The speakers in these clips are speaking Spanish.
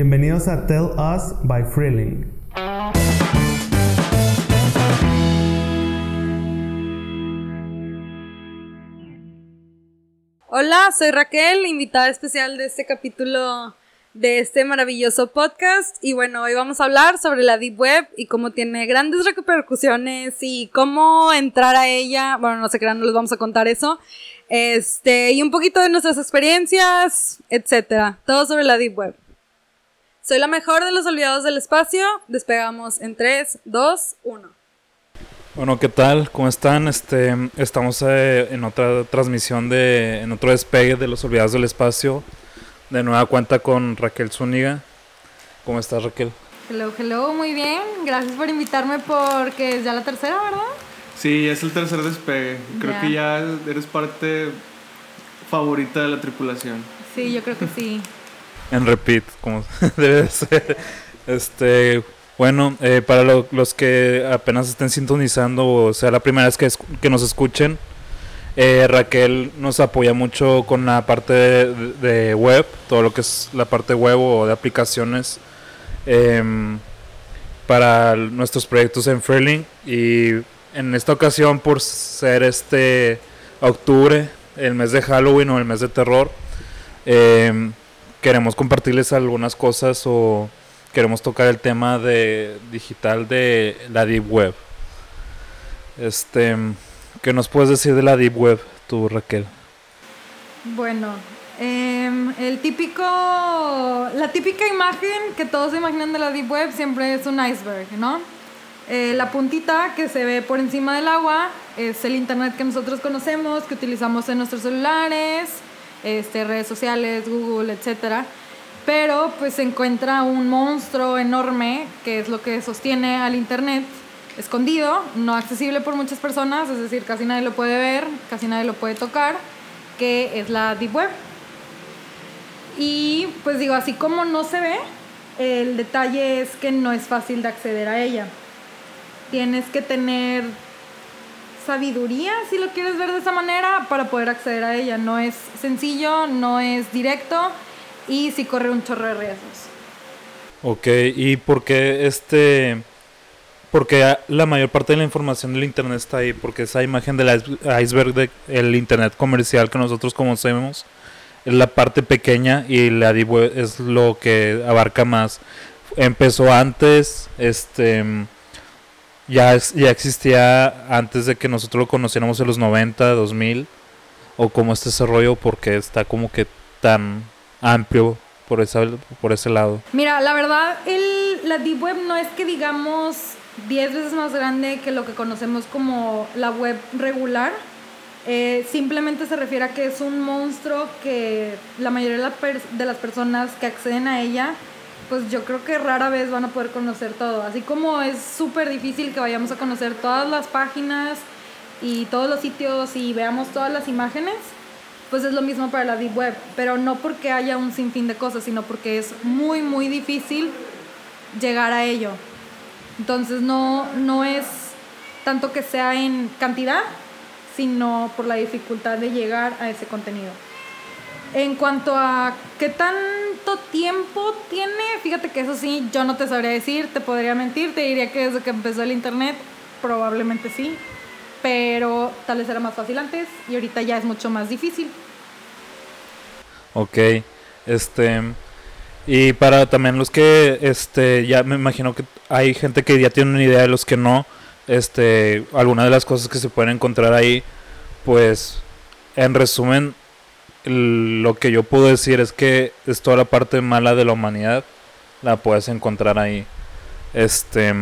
Bienvenidos a Tell Us by Freeling. Hola, soy Raquel, invitada especial de este capítulo de este maravilloso podcast. Y bueno, hoy vamos a hablar sobre la Deep Web y cómo tiene grandes repercusiones y cómo entrar a ella. Bueno, no sé qué, no les vamos a contar eso. Este, y un poquito de nuestras experiencias, etcétera. Todo sobre la Deep Web. Soy la mejor de los olvidados del espacio. Despegamos en 3, 2, 1. Bueno, ¿qué tal? ¿Cómo están? Este, estamos eh, en otra transmisión de, en otro despegue de los olvidados del espacio. De nueva cuenta con Raquel Zúñiga. ¿Cómo estás, Raquel? Hello, hello, muy bien. Gracias por invitarme porque es ya la tercera, ¿verdad? Sí, es el tercer despegue. Creo que ya eres parte favorita de la tripulación. Sí, yo creo que sí. En repeat, como debe de ser. Este, bueno, eh, para lo- los que apenas estén sintonizando o sea la primera vez que, escu- que nos escuchen, eh, Raquel nos apoya mucho con la parte de, de web, todo lo que es la parte web o de aplicaciones em, para nuestros proyectos en Freeling y en esta ocasión por ser este octubre, el mes de Halloween o el mes de terror, em, queremos compartirles algunas cosas o queremos tocar el tema de digital de la deep web. Este, ¿qué nos puedes decir de la deep web, tú Raquel? Bueno, em, el típico, la típica imagen que todos se imaginan de la Deep Web siempre es un iceberg, ¿no? Eh, la puntita que se ve por encima del agua es el Internet que nosotros conocemos, que utilizamos en nuestros celulares, este, redes sociales, Google, etc. Pero pues se encuentra un monstruo enorme que es lo que sostiene al Internet escondido, no accesible por muchas personas, es decir, casi nadie lo puede ver, casi nadie lo puede tocar, que es la Deep Web. Y pues digo, así como no se ve, el detalle es que no es fácil de acceder a ella. Tienes que tener sabiduría, si lo quieres ver de esa manera, para poder acceder a ella. No es sencillo, no es directo y sí corre un chorro de riesgos. Ok, ¿y por qué este... Porque la mayor parte de la información del internet está ahí, porque esa imagen del ice- iceberg del internet comercial que nosotros conocemos es la parte pequeña y la es lo que abarca más. Empezó antes, este ya, ya existía antes de que nosotros lo conociéramos en los 90, 2000, o cómo está ese rollo, porque está como que tan amplio por, esa, por ese lado. Mira, la verdad, el, la Deep Web no es que digamos 10 veces más grande que lo que conocemos como la web regular. Eh, simplemente se refiere a que es un monstruo que la mayoría de las personas que acceden a ella, pues yo creo que rara vez van a poder conocer todo. Así como es súper difícil que vayamos a conocer todas las páginas y todos los sitios y veamos todas las imágenes, pues es lo mismo para la Deep Web, pero no porque haya un sinfín de cosas, sino porque es muy, muy difícil llegar a ello. Entonces no, no es tanto que sea en cantidad, sino por la dificultad de llegar a ese contenido. En cuanto a qué tanto tiempo tiene, fíjate que eso sí, yo no te sabría decir, te podría mentir, te diría que desde que empezó el internet, probablemente sí, pero tal vez era más fácil antes y ahorita ya es mucho más difícil. Ok, este y para también los que este ya me imagino que hay gente que ya tiene una idea de los que no, este alguna de las cosas que se pueden encontrar ahí, pues en resumen lo que yo puedo decir es que es toda la parte mala de la humanidad la puedes encontrar ahí. Este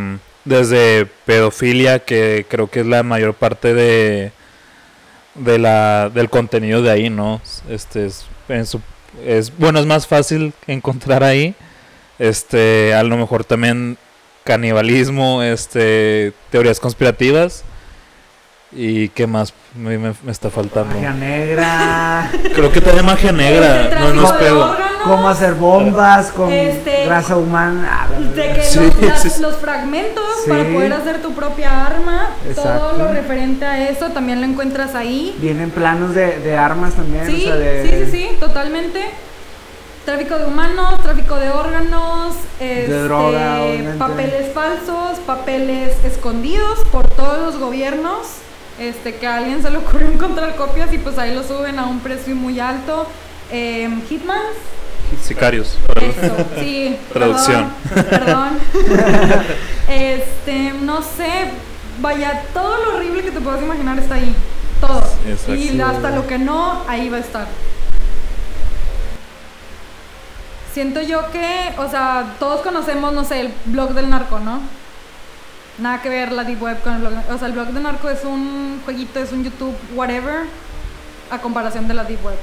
desde pedofilia que creo que es la mayor parte de de la del contenido de ahí, ¿no? Este es, en es bueno, es más fácil encontrar ahí. Este, a lo mejor también canibalismo, este, teorías conspirativas. ¿Y qué más me, me- me está faltando? Magia negra, Creo que también magia negra, no, no es de pedo. cómo hacer bombas con Este, grasa humana. De que Sí, los, las- sí, sí. los fragmentos Sí. para poder hacer tu propia arma, todo Exacto. lo referente a eso también lo encuentras ahí. Vienen planos de, de armas también. Sí, o sea, de, sí, sí, sí, totalmente. tráfico de humanos, tráfico de órganos, este, droga, obviamente. papeles falsos, papeles escondidos por todos los gobiernos, este, que a alguien se le ocurrió encontrar copias y pues ahí lo suben a un precio muy alto. Em, Hitmans, Sicarios. eso, sí. Traducción. Perdón. perdón. este, no sé. Vaya, todo lo horrible que te puedas imaginar está ahí. Todo. Exacto. Y hasta lo que no, ahí va a estar. Siento yo que, o sea, todos conocemos, no sé, el blog del narco, ¿no? Nada que ver la deep web con el blog. O sea, el blog del narco es un jueguito, es un YouTube, whatever, a comparación de la deep web.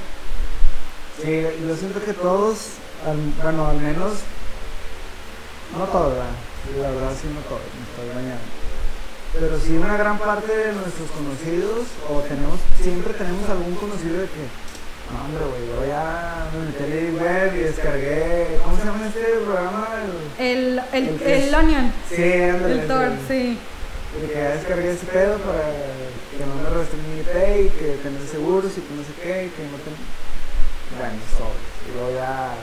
Sí, yo siento que todos, al- bueno, al menos, no todos, la verdad sí, no todos, me estoy bañando. Pero sí una gran parte de nuestros conocidos, o tenemos, siempre tenemos algún conocido de que, no hombre, güey, yo ya me metí deep web y descargué, ¿cómo se llama este programa? El- El, el, Onion, Sí, ándale. el Tor, sí. De que ya descargué ese pedo para que no me IP y que tener seguros y que no sé qué, y que no ten... Bueno, sobres. Y luego ya...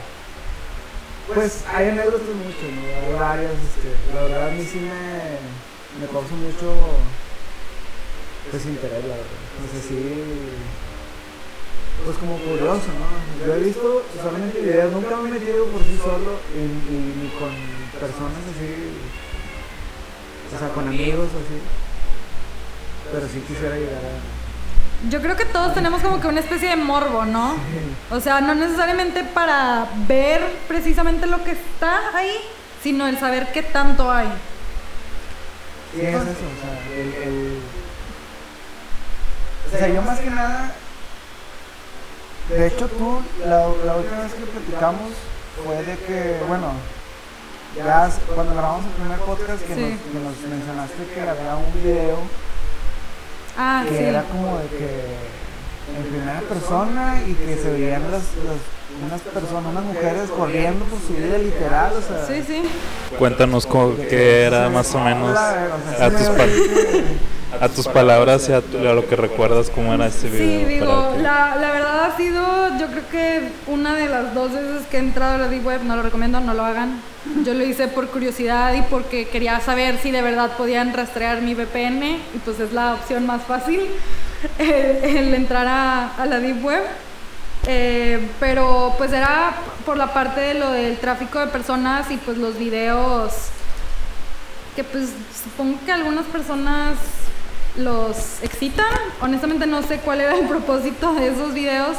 Pues hay anécdotas mucho, ¿no? Hay varias, este, la verdad a mí sí me, me causa mucho, pues interés, la verdad. No sé si... Pues como curioso, ¿no? Yo he visto solamente videos, nunca me he metido por sí solo y, con personas así o sea, con amigos así. Pero sí quisiera llegar a. Yo creo que todos tenemos como que una especie de morbo, ¿no? O sea, no necesariamente para ver precisamente lo que está ahí, sino el saber qué tanto hay. Sí, es eso, o sea, el, el- O sea, yo más que nada. De hecho, tú, la, la última vez que platicamos fue de que, bueno, ya cuando grabamos el primer podcast que, Sí. nos, que nos mencionaste que había un video Ah, que sí. era como de que en primera persona y que se veían las, las- unas personas, unas mujeres corriendo por su vida literal, o sea. Sí, sí. Cuéntanos co- qué era más o menos a tus, pa pal- a tus palabras y a, tu- a lo que recuerdas cómo era ese video. Sí, digo, la, la verdad ha sido, yo creo que una de las dos veces que he entrado a la Deep Web, no lo recomiendo, no lo hagan. Yo lo hice por curiosidad y porque quería saber si de verdad podían rastrear mi VPN y pues es la opción más fácil, el, el entrar a, a la Deep Web. Eh, pero pues era por la parte de lo del tráfico de personas y pues los videos que pues supongo que algunas personas los excitan. Honestamente no sé cuál era el propósito de esos videos,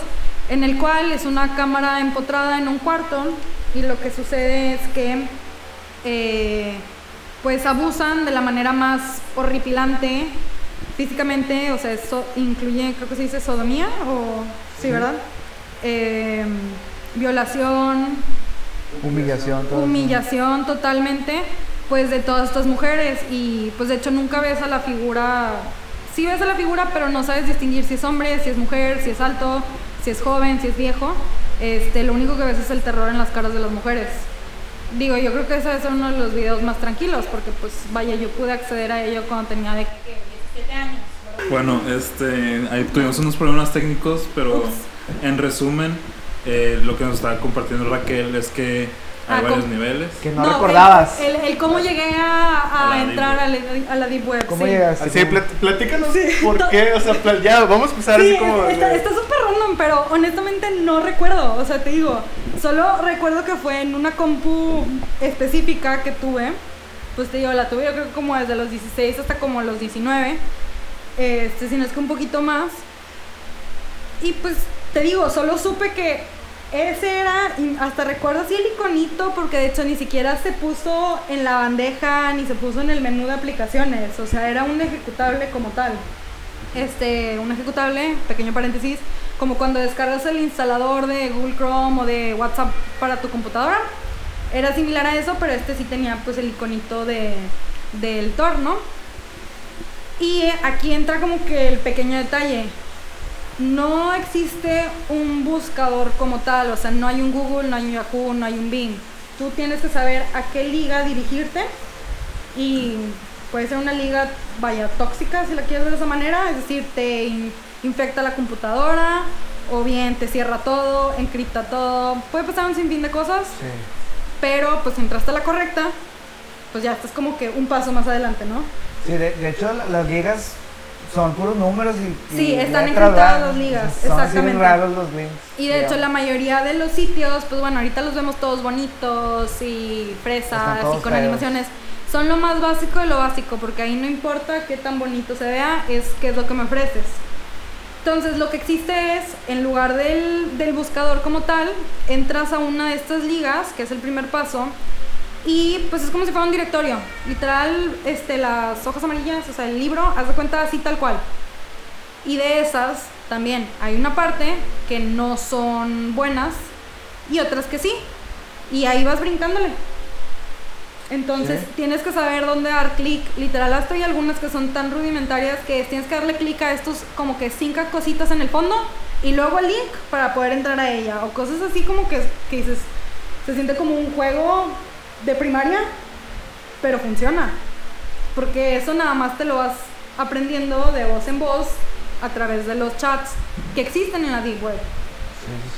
en el cual es una cámara empotrada en un cuarto y lo que sucede es que eh, pues abusan de la manera más horripilante físicamente, o sea, eso incluye, creo que se dice sodomía o sí, ¿verdad? Eh, violación, Humillación, humillación totalmente pues de todas estas mujeres y pues de hecho nunca ves a la figura sí ves a la figura pero no sabes distinguir si es hombre si es mujer si es alto si es joven si es viejo este lo único que ves es el terror en las caras de las mujeres digo yo creo que ese es uno de los videos más tranquilos porque pues vaya yo pude acceder a ello cuando tenía de ¿qué? 17 años. Bueno, este, ahí tuvimos unos problemas técnicos, pero Ups. En resumen, eh, lo que nos estaba compartiendo Raquel es que hay Ah, varios niveles. Que no, recordabas. el, el cómo llegué a, entrar a la, a la deep web ¿Cómo sí. llegaste? Así, platícanos por qué, o sea, ya, vamos a empezar Sí, así como... está súper random, pero honestamente no recuerdo. O sea, te digo, solo recuerdo que fue en una compu específica que tuve. Pues te digo, la tuve yo creo que como desde los 16 hasta como los 19. Este, si no es que un poquito más. Y pues te digo, solo supe que ese era, hasta recuerdo así el iconito, porque de hecho ni siquiera se puso en la bandeja ni se puso en el menú de aplicaciones. O sea, era un ejecutable como tal este, un ejecutable, pequeño paréntesis, como cuando descargas el instalador de Google Chrome o de WhatsApp para tu computadora. Era similar a eso, pero este sí tenía pues el iconito de, del Tor, ¿no? Y aquí entra como que el pequeño detalle. No existe un buscador como tal, o sea, no hay un Google, no hay un Yahoo, no hay un Bing. Tú tienes que saber a qué liga dirigirte y puede ser una liga, vaya, tóxica, si la quieres de esa manera, es decir, te in- infecta la computadora o bien te cierra todo, encripta todo, puede pasar un sinfín de cosas, Sí. pero pues si entraste a la correcta, pues ya estás como que un paso más adelante, ¿no? Sí, de, de hecho la- las ligas son puros números y, y Sí, están encriptadas las ligas, Son exactamente. raros los links. Y de hecho la mayoría de los sitios, pues bueno, ahorita los vemos todos bonitos y fresas y con feos. animaciones. Son lo más básico de lo básico, porque ahí no importa qué tan bonito se vea, es qué es lo que me ofreces. Entonces lo que existe es, en lugar del, del buscador como tal, entras a una de estas ligas, que es el primer paso, y pues es como si fuera un directorio. Literal, este, las hojas amarillas, o sea, el libro, haz de cuenta así tal cual. Y de esas también hay una parte que no son buenas y otras que sí. Y ahí vas brincándole. Entonces Sí. tienes que saber dónde dar clic. Literal, hasta hay algunas que son tan rudimentarias que tienes que darle clic a estos como que cinco cositas en el fondo y luego el link para poder entrar a ella. O cosas así como que, que dices, se siente como un juego de primaria, pero funciona. Porque eso nada más te lo vas aprendiendo de voz en voz a través de los chats que existen en la Deep Web.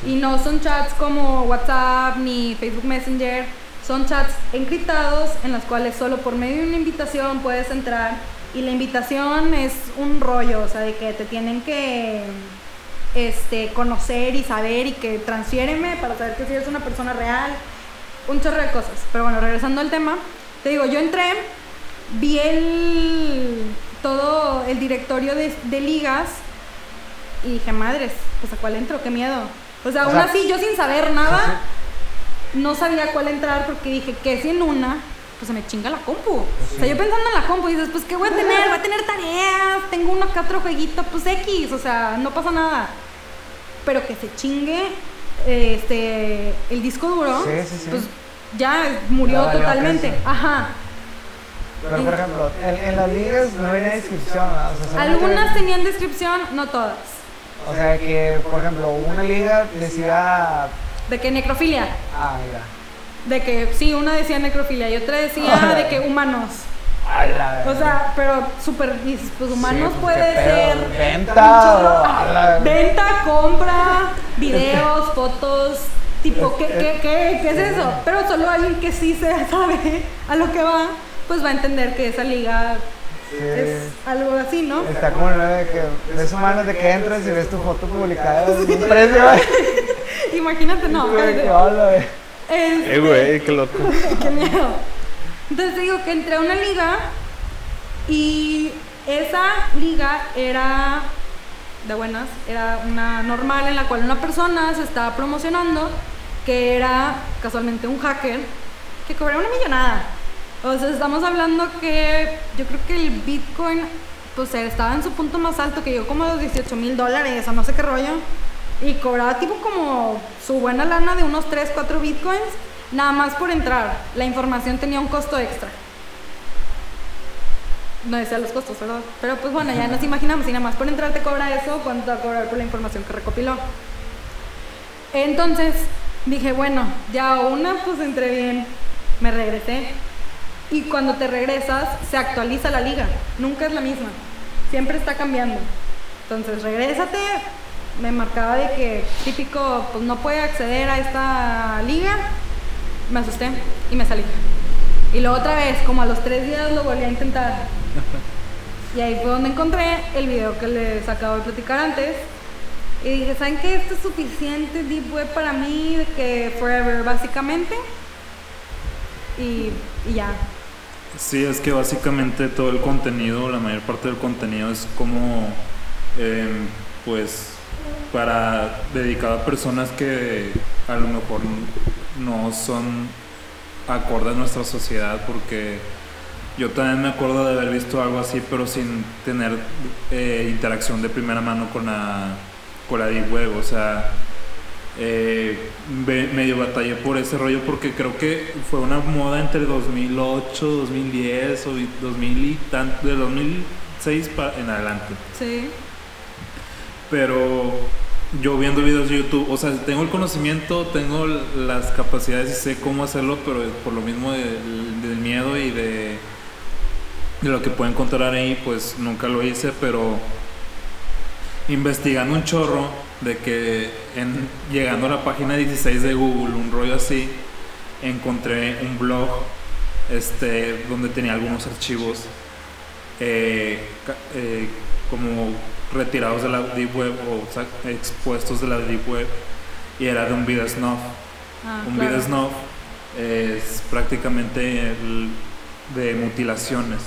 Y no son chats como WhatsApp ni Facebook Messenger, son chats encriptados en los cuales solo por medio de una invitación puedes entrar y la invitación es un rollo, o sea, de que te tienen que este, conocer y saber y que transfiéreme para saber que si eres una persona real, un chorro de cosas. Pero bueno, regresando al tema, te digo, yo entré, vi el, todo el directorio de, de ligas y dije, madres, pues a cuál entro, qué miedo. O sea, O aún sea, así, yo sin saber nada, no sabía a cuál entrar porque dije, que si en una, pues se me chinga la compu. O sea, yo pensando en la compu, dices, pues qué voy a tener, voy a tener tareas, tengo uno que otro jueguito, pues X, o sea, no pasa nada. Pero que se chingue este el disco duro, Sí, sí, sí. pues ya murió totalmente. Ajá. Pero por ejemplo, en, en las ligas no venía descripción, Algunas tenían descripción, no todas. O sea que, por ejemplo, una liga decía. De que necrofilia. Ah, mira. De que sí, una decía necrofilia y otra decía de que humanos. O sea, pero súper, dices, pues humanos Sí, pues, puede ser. venta Venta, compra, videos, fotos. Tipo, ¿qué, qué, qué, qué es eso? Pero solo alguien que sí se sabe a lo que va, pues va a entender que esa liga Sí. es algo así, ¿no? Está como el de que ves humanos de que entras y ves tu foto publicada en un precio. Imagínate, no. Qué. Este, Eh, güey, qué loco. Qué miedo. Entonces digo que entré a una liga y esa liga era de buenas, era una normal en la cual una persona se estaba promocionando que era casualmente un hacker que cobraba una millonada. O sea, estamos hablando que yo creo que el Bitcoin pues estaba en su punto más alto, que llegó como a los 18 mil dólares o no sé qué rollo. Y cobraba tipo como su buena lana de unos 3, 4 bitcoins, nada más por entrar. La información tenía un costo extra. No decía los costos, ¿verdad? Pero pues bueno, ya nos imaginamos, y nada más por entrar te cobra eso, ¿cuánto va a cobrar por la información que recopiló? Entonces dije, bueno, ya una, pues entré bien, me regresé. Y cuando te regresas, se actualiza la liga, nunca es la misma, siempre está cambiando. Entonces, regrésate, me marcaba de que típico, pues no puede acceder a esta liga, me asusté y me salí. Y luego otra vez, como a los tres días lo volví a intentar. Y ahí fue donde encontré el video que les acabo de platicar antes. Y dije, ¿saben qué? Esto es suficiente Deep Web para mí, de que forever, básicamente. Y, ya. Sí, es que básicamente todo el contenido, la mayor parte del contenido es como, em, pues, para dedicado a personas que a lo mejor no son acorde a nuestra sociedad, porque yo también me acuerdo de haber visto algo así, pero sin tener eh, interacción de primera mano con la, con la Deep Web, o sea, eh, medio batallé por ese rollo porque creo que fue una moda entre 2008, 2010 o 2000 y tan, de 2006 pa- en adelante. Sí. Pero yo viendo videos de YouTube, o sea, tengo el conocimiento, tengo las capacidades y sé cómo hacerlo, pero por lo mismo de- del miedo y de, de lo que puedo encontrar ahí, pues nunca lo hice, pero investigando un chorro, de que en, llegando a la página 16 de Google, un rollo así, encontré un blog este, donde tenía algunos archivos eh, eh, como retirados de la Deep Web o expuestos de la Deep Web y era de un video snuff. Ah, un claro. video snuff es prácticamente el- de mutilaciones.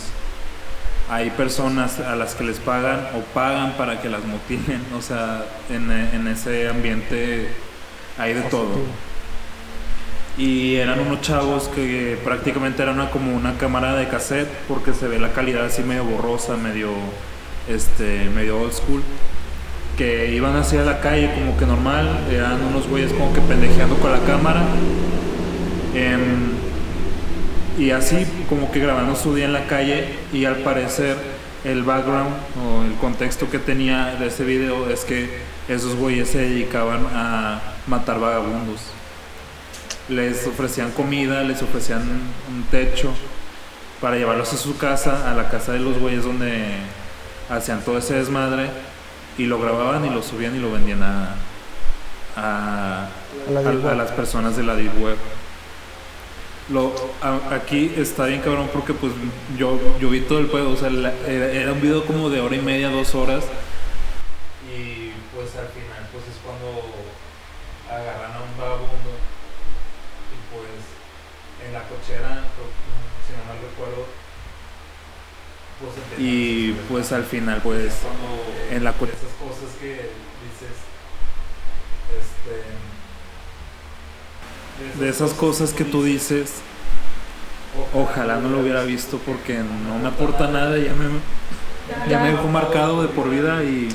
Hay personas a las que les pagan o pagan para que las mutilen, o sea, en, en ese ambiente hay de todo. Y eran unos chavos que prácticamente era una, como una cámara de cassette porque se ve la calidad así medio borrosa, medio, este, medio old school. Que iban hacia la calle como que normal, eran unos güeyes como que pendejeando con la cámara. Em, y así como que grabando su día en la calle y al parecer el background o el contexto que tenía de ese video es que esos güeyes se dedicaban a matar vagabundos les ofrecían comida, les ofrecían un techo para llevarlos a su casa, a la casa de los güeyes donde hacían todo ese desmadre y lo grababan y lo subían y lo vendían a, a, A la Deep a- a Web. las personas de la Deep Web. Lo, a- aquí está bien cabrón porque pues yo, yo vi todo el pedo, o sea, la- era, era un video como de hora y media, dos horas y pues al final pues es cuando agarran a un vagabundo y pues en la cochera, creo- si no mal recuerdo, pues y pues al final pues en la esas cosas que dices este de esas cosas que tú dices ojalá no lo hubiera visto porque no me aporta nada ya me ya me dejó marcado de por vida y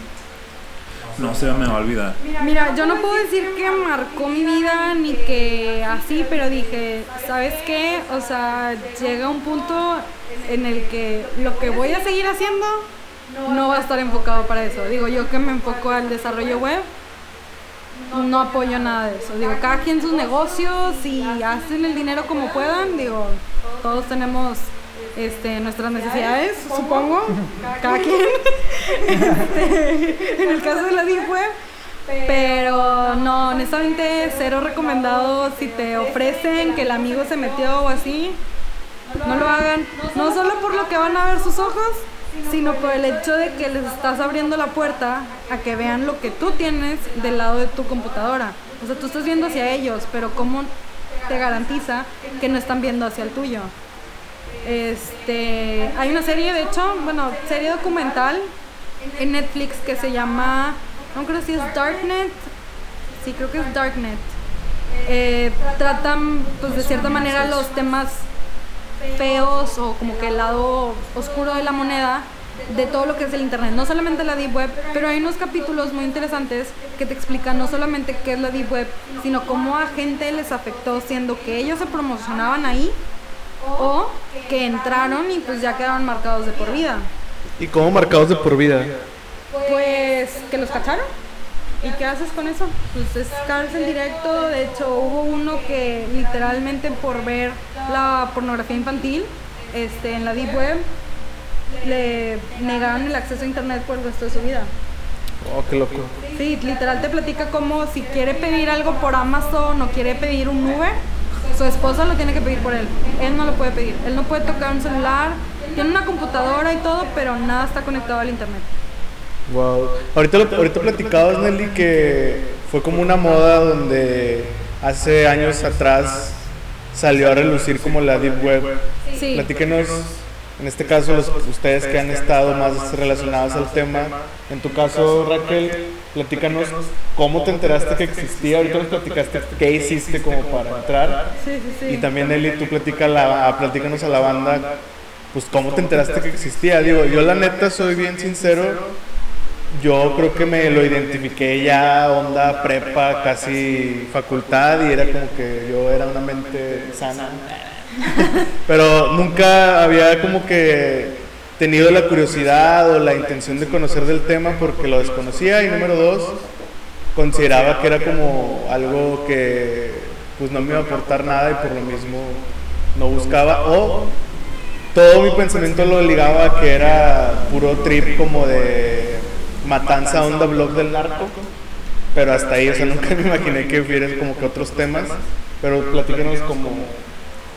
no se me va a olvidar Mira, yo no puedo decir que marcó mi vida ni que así, pero dije, ¿sabes qué? O sea, llega un punto en el que lo que voy a seguir haciendo no va a estar enfocado para eso. Digo, yo que me enfoco al desarrollo web, no apoyo nada de eso. Digo, cada quien sus negocios y hacen el dinero como puedan. Digo, todos tenemos este, nuestras necesidades, supongo, cada quien. Este, en el caso de la Deep Web. Pero no, honestamente, cero recomendado si te ofrecen que el amigo se metió o así. No lo hagan, no solo por lo que van a ver sus ojos, sino por el hecho de que les estás abriendo la puerta a que vean lo que tú tienes del lado de tu computadora. O sea, tú estás viendo hacia ellos, pero ¿cómo te garantiza que no están viendo hacia el tuyo? Este, hay una serie, de hecho, bueno, serie documental en Netflix que se llama, no creo si es Darknet, sí creo que es Darknet. Eh, tratan, pues de cierta manera, los temas feos o como que el lado oscuro de la moneda de todo lo que es el internet, no solamente la deep web, pero hay unos capítulos muy interesantes que te explican no solamente qué es la deep web, sino cómo a gente les afectó siendo que ellos se promocionaban ahí o que entraron y pues ya quedaron marcados de por vida. ¿Y cómo marcados de por vida? Pues que los cacharon. ¿Y qué haces con eso? Pues es cárcel directo. De hecho, hubo uno que literalmente por ver la pornografía infantil este, en la Deep Web le negaron el acceso a internet por el resto de su vida. Oh, qué loco. Sí, literal te platica como si quiere pedir algo por Amazon o quiere pedir un Uber, su esposa lo tiene que pedir por él. Él no lo puede pedir. Él no puede tocar un celular. Tiene una computadora y todo, pero nada está conectado al internet. Wow. Ahorita, lo, ahorita platicabas, Nelly, que fue como una moda donde hace años atrás salió a relucir como la Deep Web. Sí. Platíquenos, en este caso, los, ustedes que han estado más relacionados al tema. En tu caso, Raquel, platícanos cómo te enteraste que existía. Ahorita nos platicaste qué hiciste como para entrar. Sí, sí, sí. Y también, Nelly, tú platica la, platícanos a la banda, pues cómo te enteraste que existía. Digo, yo la neta soy bien sincero. Yo creo que me lo identifiqué ya onda prepa, casi facultad y era como que yo era una mente sana. Pero nunca había como que tenido la curiosidad o la intención de conocer del tema porque lo desconocía y número dos, consideraba que era como algo que pues no me iba a aportar nada y por lo mismo no buscaba o todo mi pensamiento lo ligaba a que era puro trip como de matanza onda blog del narco Pero hasta ahí, o nunca me imaginé que hubieran como que otros temas. Pero platícanos como,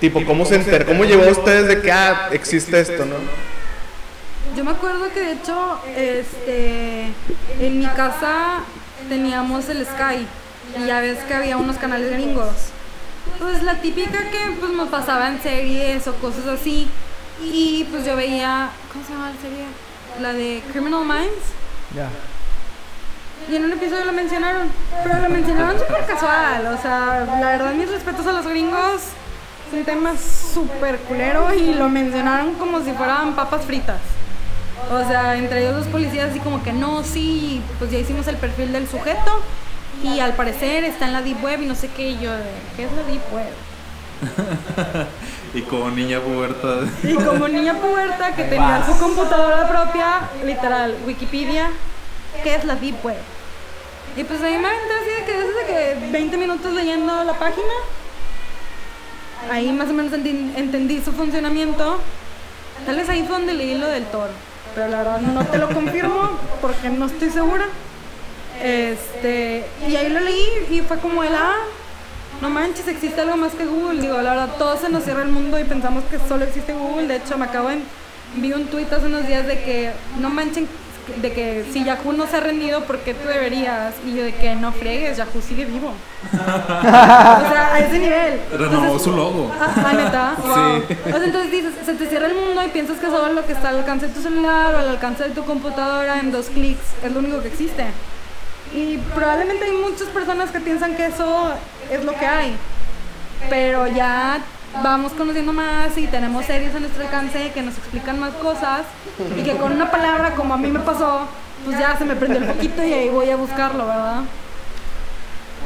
tipo, ¿cómo se enteró? ¿Cómo llegó a ustedes de que, ah, existe esto, no? Yo me acuerdo que de hecho, este, en mi casa teníamos el Sky y ya ves que había unos canales gringos. Pues la típica que pues me pasaban series o cosas así y pues yo veía, ¿cómo se llama la serie? La de Criminal Minds. Ya. Y en un episodio lo mencionaron, pero lo mencionaron súper casual, o sea, la verdad mis respetos a los gringos, es un tema súper culero y lo mencionaron como si fueran papas fritas. O sea, entre ellos los policías así como que no, sí, pues ya hicimos el perfil del sujeto y al parecer está en la Deep Web y no sé qué, y yo de, ¿qué es la Deep Web? Y como niña puberta. Y como niña puberta que tenía su computadora propia, literal, Wikipedia, ¿qué es la Deep Web? Y pues ahí me aventé así de que desde que 20 minutos leyendo la página, ahí más o menos enti- entendí su funcionamiento. Tal vez ahí fue donde leí lo del toro, pero la verdad no te lo confirmo porque no estoy segura. Este, y ahí lo leí y fue como el, ah, no manches, existe algo más que Google. Digo, la verdad, todo se nos cierra el mundo y pensamos que solo existe Google. De hecho, me acabo de. Vi un tuit hace unos días de que no manchen, de que si Yahoo no se ha rendido, ¿por qué tú deberías? Y yo de que no fregues, Yahoo sigue vivo. o sea, a ese nivel. Renovó Entonces- su logo. Ah, neta. Sí. Wow. O sea, entonces dices, se te cierra el mundo y piensas que solo lo que está al alcance de tu celular o al alcance de tu computadora en dos clics es lo único que existe. Y probablemente hay muchas personas que piensan que eso es lo que hay. Pero ya vamos conociendo más y tenemos series a nuestro alcance que nos explican más cosas y que con una palabra como a mí me pasó, pues ya se me prendió el poquito y ahí voy a buscarlo, ¿verdad?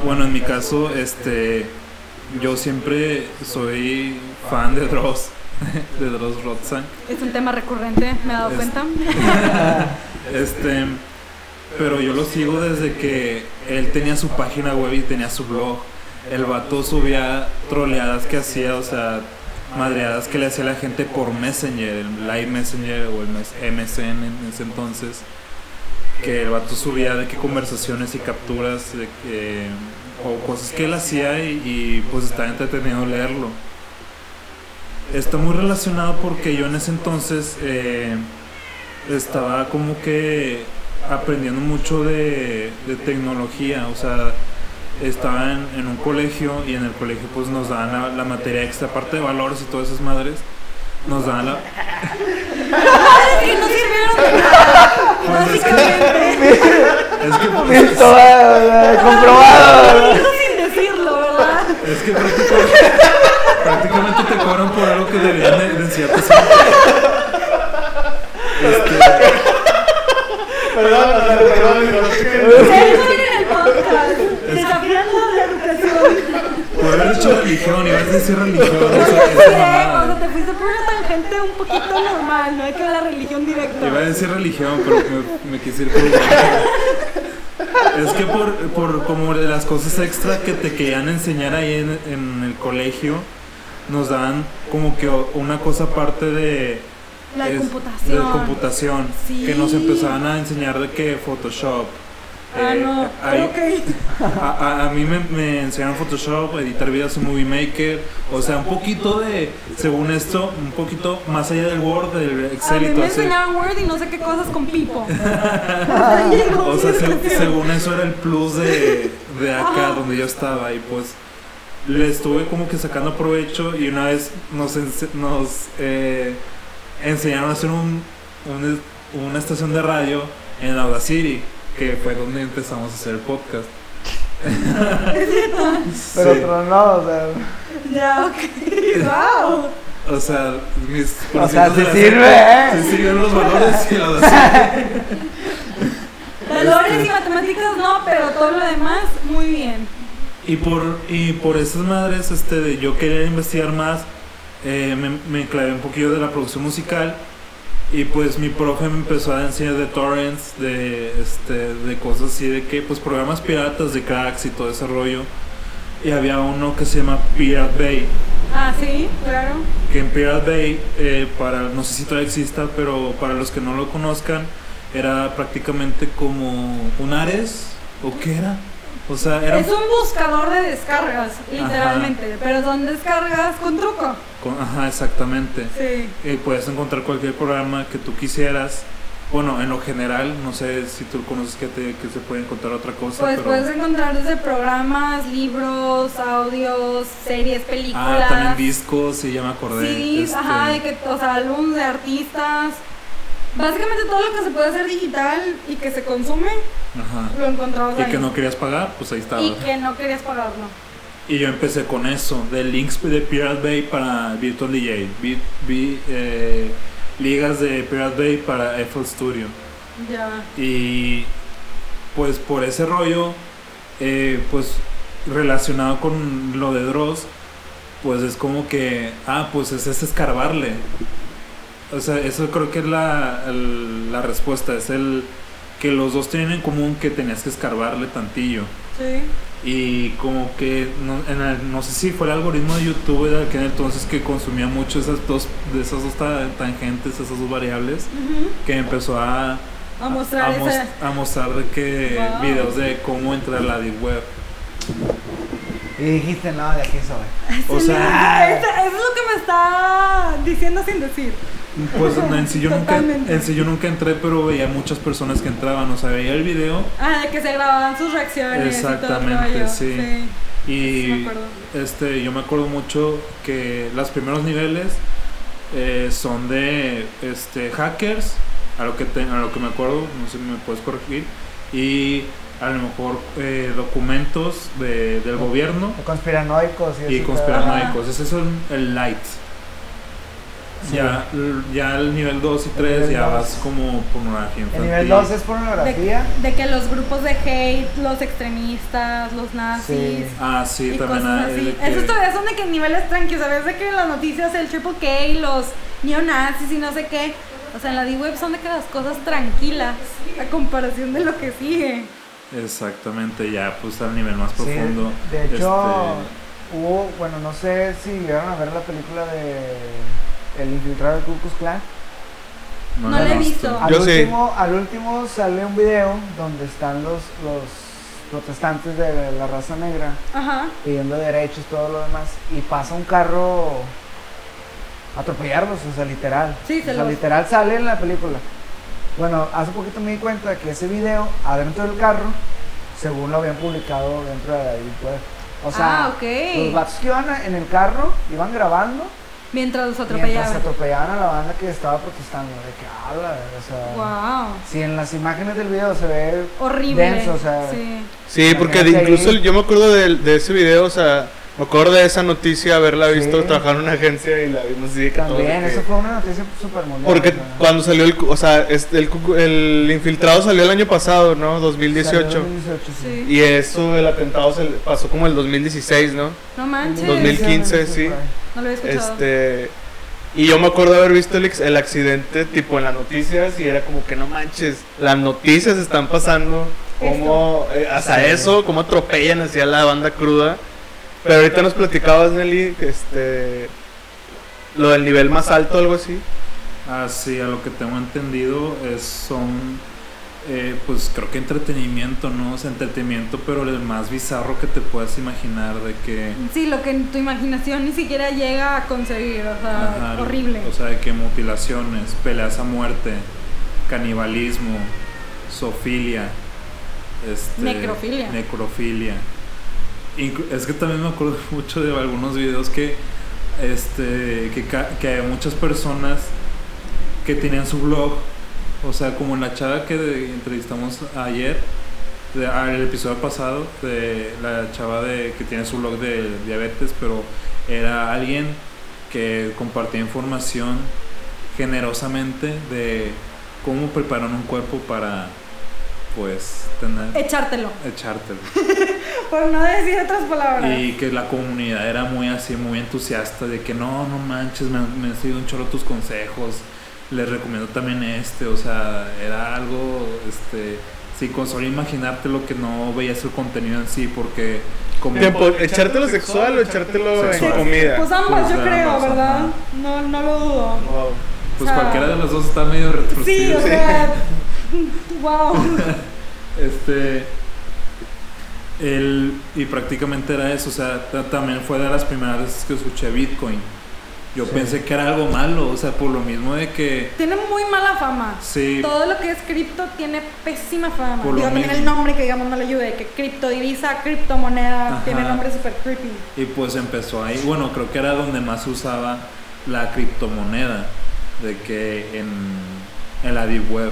Bueno, en mi caso, este, yo siempre soy fan de Dross, de Dross Rotzank. Es un tema recurrente, me he dado Es- cuenta. Este, pero yo lo sigo desde que él tenía su página web y tenía su blog. El vato subía troleadas que hacía, o sea, madreadas que le hacía la gente por Messenger, el Live Messenger o el MSN en ese entonces. Que el vato subía de qué conversaciones y capturas de o cosas que él hacía y, y, pues estaba entretenido leerlo. Está muy relacionado porque yo en ese entonces eh, estaba como que aprendiendo mucho de, de tecnología, o sea, estaba en, en un colegio y en el colegio pues nos daban la, la materia extra, aparte de valores y todas esas madres, nos daban la... que no sirvieron de nada, básicamente. Es que, eh, comprobado. Eso sin decirlo, ¿verdad? es que prácticamente, prácticamente te cobran por algo que deberían de, de. Este, Perdón, perdón, en el podcast. Desafiando la educación. por haber dicho religión, ibas a decir religión, esa, sé, esa o sea, te fuiste por una tangente un poquito normal, no hay que la religión directa. Iba a decir religión, pero me, me quise ir por Es que por, por como de las cosas extra que te querían enseñar ahí en, en el colegio, nos daban como que una cosa aparte de... La de es- computación. de computación, Sí. que nos empezaban a enseñar de que Photoshop. Ah, eh, no, hay- a, a- a mí me, me enseñaron Photoshop, editar videos en Movie Maker, o sea, un poquito de, según esto, un poquito más allá del Word, del A Excel mí y me todo eso. enseñaban Word y no sé qué cosas con Pipo. O sea, se- según eso era el plus de, de acá Ajá. donde yo estaba y pues le estuve como que sacando provecho y una vez nos, ense- nos eh, enseñaron a hacer un, un- una estación de radio en Audacity, que fue donde empezamos a hacer el podcast. Pero Sí. tronó, o sea. Ya, ok. Wow. O sea, mis O sea, la- sirve, ¿eh? Sí sirven los valores y Audacity. Valores y matemáticas no, pero todo lo demás, muy bien. Y por, y por esas madres, este, de yo quería investigar más, eh, me, me clavé un poquillo de la producción musical y pues mi profe me empezó a enseñar de torrents, de, este, de cosas así, de que pues programas piratas, de cracks y todo ese rollo. Y había uno que se llama Pirate Bay, Ah, sí, claro. que en Pirate Bay, eh, para, no sé si todavía exista, pero para los que no lo conozcan, era prácticamente como un Ares, ¿o qué era? O sea, era Es un buscador de descargas, literalmente. Pero son descargas con truco. Con- ajá, exactamente. Sí. Eh, puedes encontrar cualquier programa que tú quisieras. Bueno, en lo general, no sé si tú conoces que, te, que se puede encontrar otra cosa, Pues pero... puedes encontrar desde programas, libros, audios, series, películas. Ah, también discos, sí, ya me acordé. CDs, este, ajá, de que, o sea, álbumes de artistas. Básicamente todo lo que se puede hacer digital y que se consume, Ajá. lo encontrabas Y ahí. que no querías pagar, pues ahí estaba. Y que no querías pagarlo. Y yo empecé con eso, de links de Pirate Bay para Virtual DJ, vi, vi, eh, ligas de Pirate Bay para FL Studio. Ya. Y pues por ese rollo, eh, pues relacionado con lo de Dross, pues es como que, ah, pues es, es escarbarle. O sea, eso creo que es la, el- la respuesta, es el que los dos tienen en común que tenías que escarbarle tantillo. Sí. Y como que, no, en el- no sé si fue el algoritmo de YouTube de aquel entonces que consumía mucho esas dos, de esas dos ta- tangentes, esas dos variables, que empezó a, A mostrar a, mostrar que Wow. videos de cómo entrar a la deep web. Y dijiste, no, de aquí soy. O sea, eso, eso es lo que me está diciendo sin decir. Pues no, en sí yo nunca, en sí yo nunca entré, pero veía muchas personas que entraban, o sea, veía el video Ah, de que se grababan sus reacciones. y todo el Exactamente, sí. Y me este, yo me acuerdo mucho que los primeros niveles eh, son de este, hackers, a lo, que te- a lo que me acuerdo, no sé si me puedes corregir, y a lo mejor eh, documentos de- del gobierno O conspiranoicos y, y conspiranoicos. Ese es el, el light. Sí. Ya, ya el nivel 2 y 3 nivel ya dos. vas como pornografía El nivel infantil. 2 es De, pornografía. de que los grupos de hate, los extremistas, los nazis. Sí. Ah, sí, Y también cosas así. que- Esos todavía son de que niveles tranquilos. ¿Sabes? De que en las noticias el Triple K, los neonazis y no sé qué. O sea, en la D-Web son de que las cosas tranquilas. A comparación de lo que sigue. Exactamente, ya pues al nivel más Sí, profundo. de hecho, este, hubo, bueno, no sé si llegaron a ver la película de El infiltrado del Ku Klux Klan. No la la he visto. Al, Yo sí. último, al último sale un video donde están los, los protestantes de la raza negra Ajá. pidiendo derechos, todo lo demás, y pasa un carro a atropellarlos, o sea, literal. Sí, se o sea, los- literal sale en la película. Bueno, hace poquito me di cuenta que ese video, adentro del carro, según lo habían publicado dentro de la deep web. O sea, ah, ok. los vatos que iban en el carro iban grabando Mientras los mientras atropellaban. atropellaban a la banda que estaba protestando. De que habla, o sea. Wow. Si en las imágenes del video se ve Horrible. denso, o sea. Sí. Sí, porque incluso ahí. yo me acuerdo de, de ese video, o sea, me acuerdo de esa noticia, haberla visto Sí. trabajar en una agencia y la vimos así También, que- eso fue una noticia súper mundial. Porque cuando salió el, o sea, este, el, cu- el infiltrado salió el año pasado, ¿no? 2018. salió en 2018, sí. Sí. Y eso del atentado se pasó como el 2016, ¿no? No manches. 2015, sí. No lo había escuchado. Este y yo me acuerdo haber visto el, el accidente tipo en las noticias y era como que no manches, las noticias están pasando como eh, hasta eso, cómo atropellan hacia la banda cruda. Pero ahorita nos platicabas Nelly, que, este lo del nivel más alto algo así. Ah, sí, a lo que tengo entendido es, son, eh, pues creo que entretenimiento, ¿no? O sea, entretenimiento, pero el más bizarro que te puedas imaginar de que... Sí, lo que en tu imaginación ni siquiera llega a conseguir. O sea, ajá, horrible. O sea, de que mutilaciones, peleas a muerte, canibalismo, zoofilia, este, Necrofilia. necrofilia. Es que también me acuerdo mucho de algunos videos que, este, que, que muchas personas que tenían su blog, o sea, como la chava que entrevistamos ayer, el episodio pasado, de la chava de, que tiene su blog de diabetes, pero era alguien que compartía información generosamente de cómo preparan un cuerpo para, pues, tener, Echártelo. echártelo. Por no decir otras palabras. Y que la comunidad era muy así, muy entusiasta de que no, no manches, me, me han seguido un chorro tus consejos, les recomiendo también este, o sea, era algo, este, sí, con solo imaginarte lo que no veías el contenido en sí, porque como... Tiempo, ¿Echártelo sexual o echártelo en Sexual. comida? Pues ambas, Pues yo creo, ambas, ¿verdad? ajá. No, no lo dudo. Wow. Pues o sea, cualquiera de los dos está medio Sí, retorcido. o sea. wow. Este. El, y prácticamente era eso, o sea, ta- también fue de las primeras veces que escuché Bitcoin. Yo Sí. pensé que era algo malo, o sea, por lo mismo de que... Tiene muy mala fama. Sí. Todo lo que es cripto tiene pésima fama. Por lo Digo, también el mismo. nombre que digamos no le ayude, que criptodivisa, criptomoneda, Ajá. tiene nombre super creepy. Y pues empezó ahí, bueno, creo que era donde más se usaba la criptomoneda, de que en, en la Deep Web.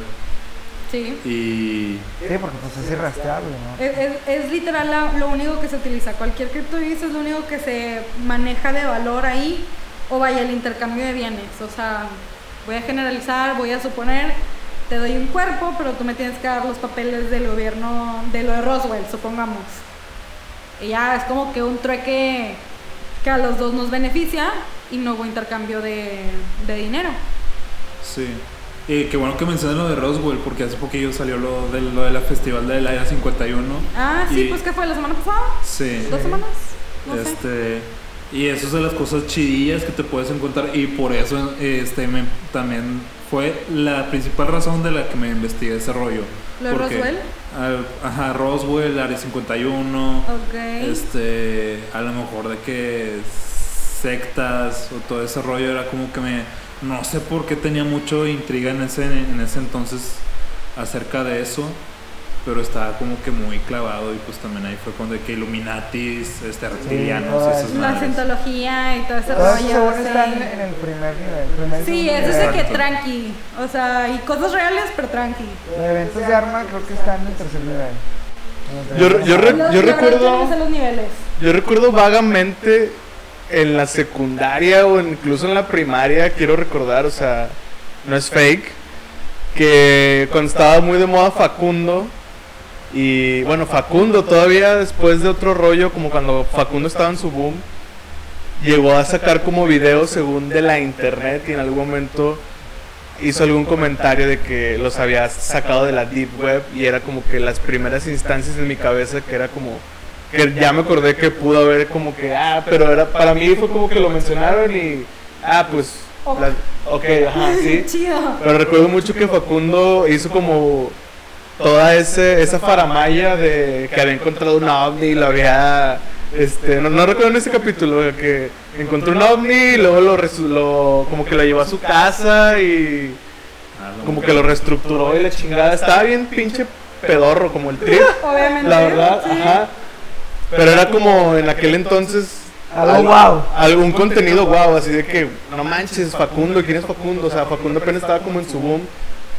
Sí. Y Sí, porque pues es irrastreable, ¿no? Es, es- es literal la- lo único que se utiliza. Cualquier criptodivisa es lo único que se maneja de valor ahí. O vaya, el intercambio de bienes. O sea, voy a generalizar, voy a suponer, te doy un cuerpo, pero tú me tienes que dar los papeles del gobierno, de lo de Roswell, supongamos. Y ya es como que un trueque que a los dos nos beneficia y no hubo intercambio de, de dinero. sí. Y qué bueno que mencionan lo de Roswell, porque hace poquillo salió lo de, lo de la festival del Área 51. Ah, sí, Y- pues ¿qué fue? ¿La semana pasada? Sí. ¿Dos semanas? No sé. Este, y eso es de las cosas chidillas que te puedes encontrar y por eso este me- también fue la principal razón de la que me investigué ese rollo. ¿Lo de Roswell? al- ajá, Roswell, Área 51, Ok. este, a lo mejor de que sectas o todo ese rollo era como que me, no sé por qué tenía mucho intriga en ese, en ese entonces acerca de eso, pero estaba como que muy clavado y pues también ahí fue cuando de que Illuminatis, este, reptilianos y esas. La madres. cientología y todo ese rollo. según sí. está en, el primer nivel. primer Sí, eso es de que tranqui. O sea, y cosas reales, pero tranqui. Los eventos de arma creo que están en el tercer nivel. Yo- yo re- yo recuerdo-. Yo recuerdo vagamente en la secundaria o incluso en la primaria, quiero recordar, o sea, no es fake, que cuando estaba muy de moda Facundo, y bueno, Facundo todavía después de otro rollo, como cuando Facundo estaba en su boom, llegó a sacar como videos según de la internet y en algún momento hizo algún comentario de que los había sacado de la deep web y era como que las primeras instancias en mi cabeza que era como que ya me acordé que pudo haber como que ah pero era para mí fue como que lo mencionaron y ah pues la- ok ajá sí Chido. pero recuerdo mucho que Facundo hizo como toda ese, esa faramaya de que había encontrado un ovni y lo había este no, no recuerdo en ese capítulo que encontró un ovni y luego lo, lo- como que lo llevó a su casa y como que lo reestructuró y la chingada estaba bien pinche pedorro como el trip Obviamente. la verdad ajá pero era como en aquel entonces Algo al- guau. algún contenido guau así de que no manches Facundo quién es Facundo o sea Facundo apenas estaba como en su boom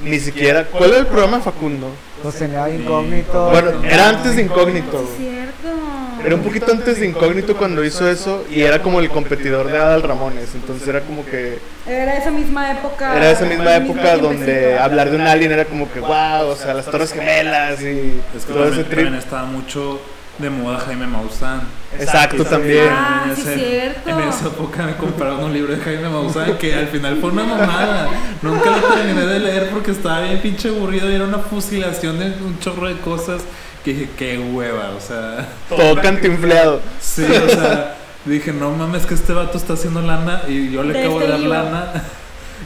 ni siquiera ¿cuál era el programa de Facundo? Los tenía incógnito. Bueno, era antes de Incógnito. Sí, es cierto. Era un poquito antes de Incógnito cuando hizo eso y era como el competidor de Adal Ramones. Entonces era como que. Era esa misma época. Era esa misma época donde hablar de un alien era como que wow, o sea, las Torres Gemelas y Es que todo ese trip. también estaba mucho de moda Jaime Maussan. Exacto, también. Ah, En sí, ese- cierto. En esa época me compraron un libro de Jaime Maussan que al final fue una mamada. Nunca lo terminé de leer porque estaba bien pinche aburrido y era una fusilación de un chorro de cosas que dije, qué hueva, o sea. Todo cantinfleado. Sí, o sea, dije, no mames, que este vato está haciendo lana y yo le De acabo de este dar libro. lana.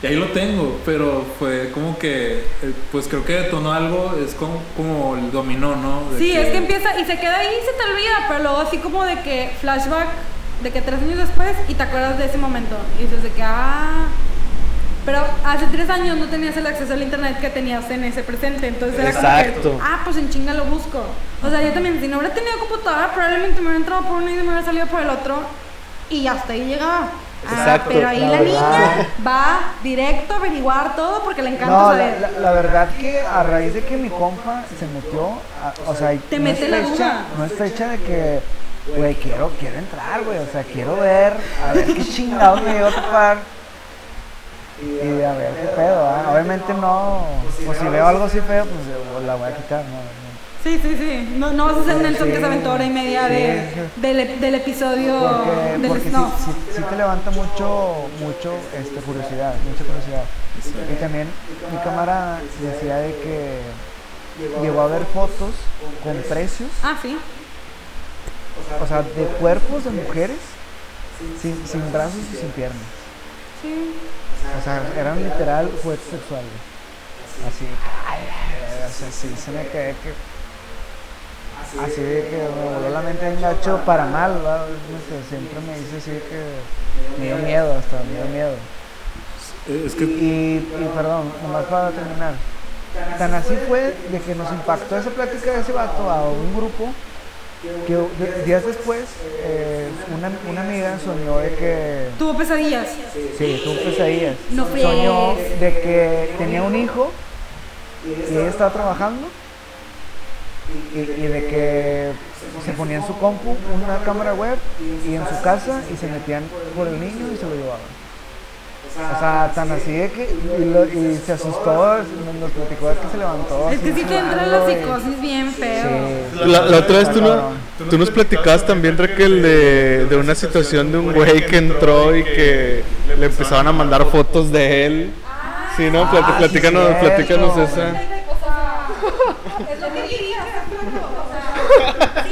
Y ahí lo tengo, pero fue como que, eh, pues creo que detonó algo, es como, como el dominó, ¿no? De Sí, es que empieza y se queda ahí y se te olvida, pero luego así como de que flashback de que tres años después y te acuerdas de ese momento. Y dices de que, ah. Pero hace tres años no tenías el acceso al internet que tenías en ese presente. Entonces era Exacto. como que, ah, pues en chinga lo busco. O sea, yo también, si no hubiera tenido computadora, probablemente me hubiera entrado por uno y me hubiera salido por el otro. Y hasta ahí llegaba. Ah, Exacto, pero ahí la niña va directo a averiguar todo porque le encanta No, saber. la- la verdad que a raíz de que mi compa se metió, a- o sea, Te no mete la duda. no es fecha de que, güey, quiero, quiero entrar, güey, o sea, quiero ver, a ver qué chingados me dio a topar y a ver qué pedo, ¿ah? Obviamente no, pues si veo algo así feo, pues eh, la voy a quitar, ¿no? No. Sí, sí, sí. No, no vas a ser Nelson que se aventó hora y media Sí, de, del, del episodio Porque, del porque sí, no. sí- sí te levanta mucho, mucho este, curiosidad, mucha curiosidad. Y también mi camarada decía de que llegó a ver fotos con precios, Ah, sí. o sea, de cuerpos de mujeres sin, sin brazos y sin piernas. Sí. O sea, eran literal juguetes sexuales. Así, ay, o sea, sí, se me quedé que así de que me voló la mente en gacho para mal, ¿verdad? No sé, siempre me dice así que me dio miedo, hasta me dio miedo. Es que Y, y perdón, nomás para terminar. Tan así fue de que nos impactó esa plática de ese vato a un grupo que días después eh, una, una amiga soñó de que Tuvo pesadillas. Sí, tuvo pesadillas. No. Soñó de que tenía un hijo y ella estaba trabajando y, y de que se ponía en su compu una cámara web y en su casa y se metían por el niño y se lo llevaban. O sea, tan así de que y, lo- y se asustó, nos, platicó de que se levantó. Es que sí te entra la psicosis bien feo. Sí. La, la otra vez tú, no- tú nos platicabas también, Raquel, de, de una situación de un güey que entró y que le empezaban a mandar fotos de él. Sí, ¿no? Ah, sí, platícanos, platícanos esa. Es lo que diría, o sea, sí,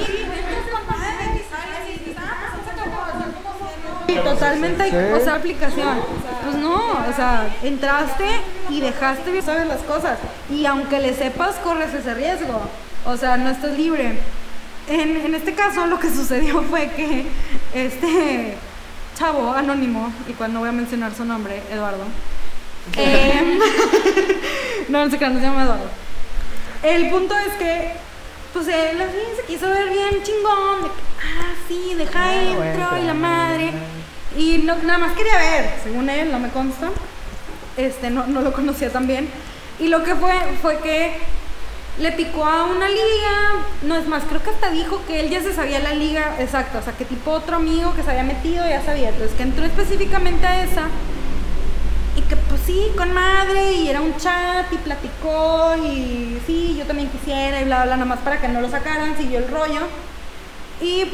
Y totalmente, hay- Sí. o sea, aplicación. Pues no, o sea, entraste y dejaste bien sabes las cosas. Y aunque le sepas, corres ese riesgo. O sea, no estás libre. En, en este caso, lo que sucedió fue que este chavo anónimo, y cual no voy a mencionar su nombre, Eduardo. em, no, no se crean, no se llama Eduardo. El punto es que, pues él se quiso ver bien chingón. De que, ah, sí, deja Ah, entro y la madre. Y no, nada más quería ver, según él, no me consta. Este, no, no lo conocía tan bien. Y lo que fue, fue que le picó a una liga. No es más, creo que hasta dijo que él ya se sabía la liga exacta. O sea, que tipo otro amigo que se había metido ya sabía. Entonces, que entró específicamente a esa. Y que pues sí, con madre, y era un chat, y platicó, y sí, yo también quisiera, y bla, bla, nada más para que no lo sacaran, siguió el rollo. Y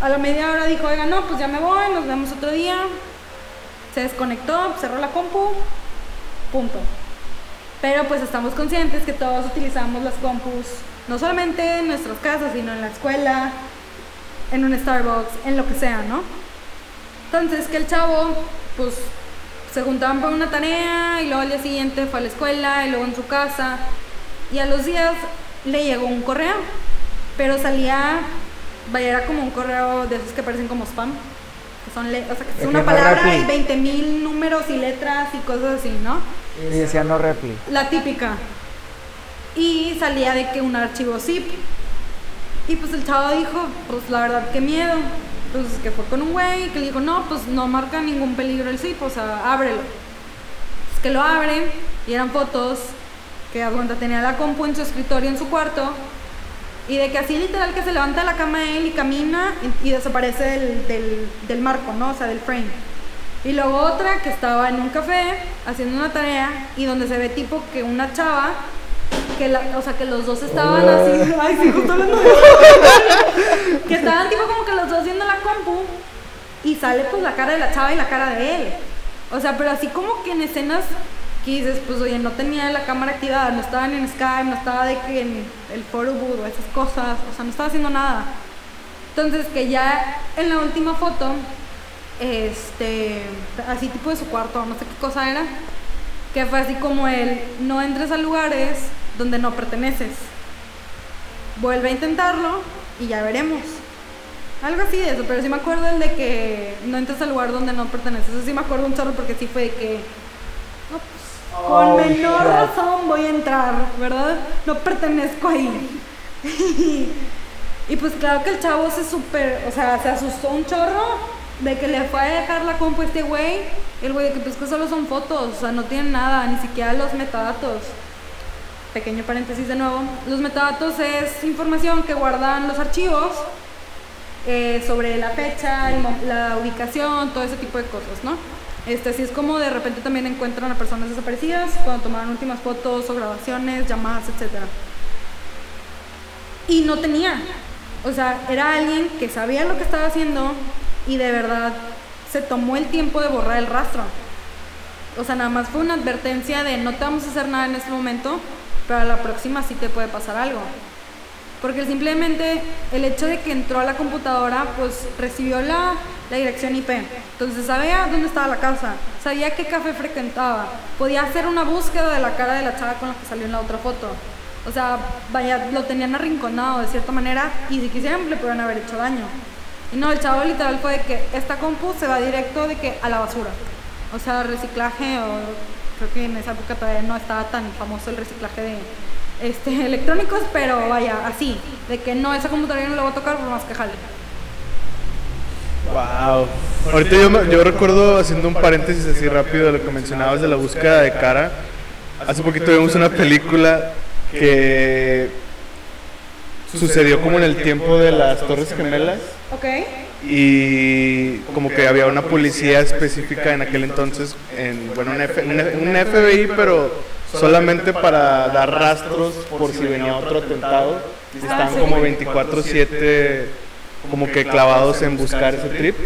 a la media hora dijo, oiga, no, pues ya me voy, nos vemos otro día. Se desconectó, cerró la compu, punto. Pero pues estamos conscientes que todos utilizamos las compus, no solamente en nuestras casas, sino en la escuela, en un Starbucks, en lo que sea, ¿no? Entonces que el chavo, pues se juntaban para una tarea y luego al día siguiente fue a la escuela y luego en su casa y a los días le llegó un correo, pero salía, era como un correo de esos que parecen como spam, que son, le- o sea, que es una no palabra y 20 mil números y letras y cosas así, ¿no? Y decía no repli. La típica. Y salía de que un archivo zip. Y pues el chavo dijo, pues la verdad, qué miedo. Entonces que fue con un güey que le dijo, no, pues no marca ningún peligro el zip, o sea, ábrelo. Es que lo abre y eran fotos que aguanta tenía la compu en su escritorio en su cuarto. Y de que así literal que se levanta de la cama él y camina y, y desaparece del, del, del marco, ¿no? O sea, del frame. Y luego otra que estaba en un café haciendo una tarea y donde se ve tipo que una chava, que la, o sea, que los dos estaban así, ay, sí, justo hablando de que estaban tipo como que los dos viendo la compu y sale pues la cara de la chava y la cara de él. O sea, pero así como que en escenas que dices, pues oye, no tenía la cámara activada, no estaba en Skype, no estaba de que en el photo booth o esas cosas, o sea, no estaba haciendo nada. Entonces que ya en la última foto, este, así tipo de su cuarto, no sé qué cosa era, que fue así como el, no entres a lugares donde no perteneces. Vuelve a intentarlo y ya veremos. Algo así de eso, pero sí me acuerdo el de que no entres al lugar donde no perteneces. Eso sí me acuerdo un chorro porque sí fue de que, pues, con Oh, menor shit. razón voy a entrar, ¿verdad? No pertenezco ahí. y pues claro que el chavo se super, o sea, se asustó un chorro de que le fue a dejar la compu este güey. El güey de que pues que solo son fotos, o sea, no tienen nada, ni siquiera los metadatos. Pequeño paréntesis de nuevo. Los metadatos es información que guardan los archivos eh, sobre la fecha, la ubicación, todo ese tipo de cosas, ¿no? Este, así es como de repente también encuentran a personas desaparecidas cuando tomaron últimas fotos o grabaciones, llamadas, etc. Y no tenía. O sea, era alguien que sabía lo que estaba haciendo y de verdad se tomó el tiempo de borrar el rastro. O sea, nada más fue una advertencia de no te vamos a hacer nada en este momento, pero a la próxima sí te puede pasar algo. Porque simplemente el hecho de que entró a la computadora, pues recibió la, la dirección IP. Entonces sabía dónde estaba la casa, sabía qué café frecuentaba, podía hacer una búsqueda de la cara de la chava con la que salió en la otra foto. O sea, vaya, lo tenían arrinconado de cierta manera y si quisieran le podrían haber hecho daño. Y no, el chavo literal fue de que esta compu se va directo de que a la basura. O sea, reciclaje o creo que en esa época todavía no estaba tan famoso el reciclaje de este, electrónicos, pero vaya, así, de que no, esa computadora no la voy a tocar por más que jale. Wow. Ahorita yo, yo recuerdo haciendo un paréntesis así rápido de lo que mencionabas de la búsqueda de cara. Hace poquito vimos una película que sucedió como en el tiempo de las Torres Gemelas ¿Ok? y como que había una policía específica en aquel entonces, en, bueno, un, F- un FBI, pero solamente para dar rastros por si venía otro atentado. Estaban sí. como 24/7 como que clavados en buscar ese trip.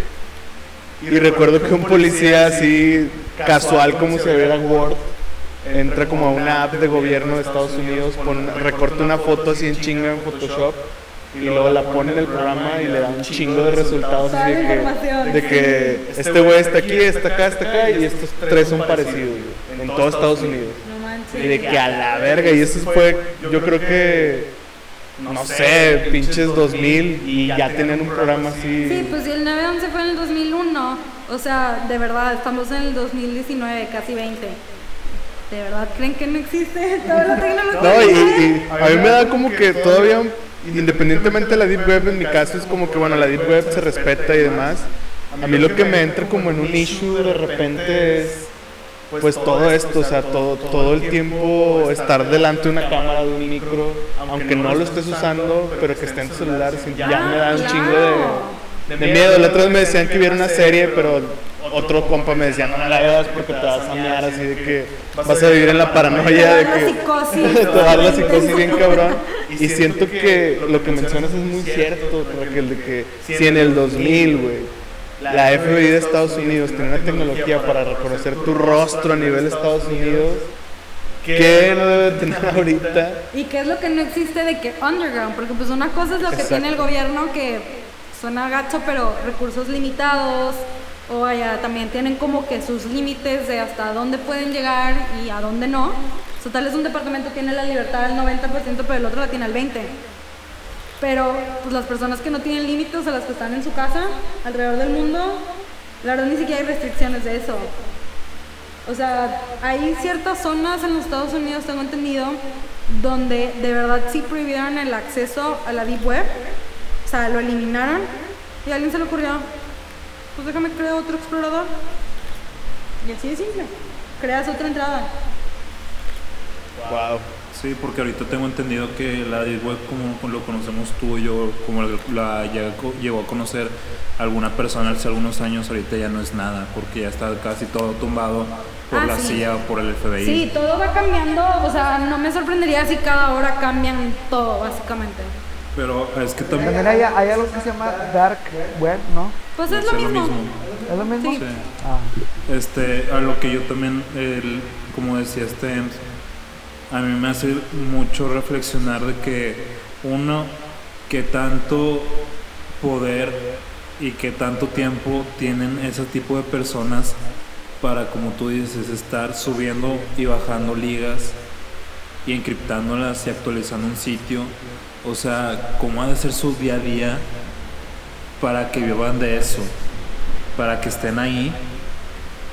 Y recuerdo que un policía así casual como si viera Word entra como a una app de gobierno de Estados Unidos, pon- recorta una foto así en chinga en Photoshop y luego la pone en el programa y le da un chingo de resultados así de que, de que este güey está aquí, está acá, está acá y estos tres son parecidos en todo Estados Unidos. Y de que a la verga, y eso fue, yo creo que, no sé, pinches 2000 y ya tenían un programa así. Sí, pues si el 911 fue en el 2001, o sea, de verdad, estamos en el 2019, casi 20. ¿De verdad creen que no existe toda la tecnología? No, y, y a mí me da como que todavía, independientemente de la Deep Web, en mi caso es como que, bueno, la Deep Web se respeta y demás. A mí lo que me entra como en un issue de repente es, pues todo esto, o sea, todo, todo el tiempo estar delante de una cámara, de un micro, aunque no lo estés usando, pero que esté en tu celular, ya me da un chingo de, de miedo. La otra vez me decían que viera una serie, pero otro compa me decía, no la veas porque te vas a mear, así de que vas a vivir en la paranoia de que te va a dar la psicosis bien cabrón. Y siento que lo que mencionas es muy cierto, Raquel, de que si en el 2000, güey, la FBI de Estados Unidos tenía una tecnología para reconocer tu rostro a nivel Estados Unidos, ¿qué no debe tener ahorita? ¿Y qué es lo que no existe de que underground? Porque pues una cosa es lo que Exacto. tiene el gobierno que suena gacho, pero recursos limitados, o vaya, también tienen como que sus límites de hasta dónde pueden llegar y a dónde no. O sea, tal vez un departamento tiene la libertad del 90%, pero el otro la tiene al 20%. Pero pues las personas que no tienen límites, sea, las que están en su casa, alrededor del mundo, la verdad ni siquiera hay restricciones de eso. O sea, hay ciertas zonas en los Estados Unidos, tengo entendido, donde de verdad sí prohibieron el acceso a la Deep Web. O sea, lo eliminaron y a alguien se le ocurrió, pues déjame crear otro explorador. Y así de simple. Creas otra entrada. Wow. Sí, porque ahorita tengo entendido que la Deep Web, como lo conocemos tú y yo, como la llegó, llegó a conocer alguna persona hace algunos años, ahorita ya no es nada, porque ya está casi todo tumbado por Ah, la sí. CIA o por el FBI. Sí, todo va cambiando. O sea, no me sorprendería si cada hora cambian todo, básicamente. Pero es que también... También hay, hay algo que se llama Dark Web, ¿no? Pues es es lo mismo. ¿Es lo mismo? Sí. Sí. Ah. Este, a lo que yo también, el- como decía este, a mí me hace mucho reflexionar de que uno, que tanto poder y que tanto tiempo tienen ese tipo de personas para, como tú dices, estar subiendo y bajando ligas y encriptándolas y actualizando un sitio. O sea, cómo ha de ser su día a día para que vivan de eso, para que estén ahí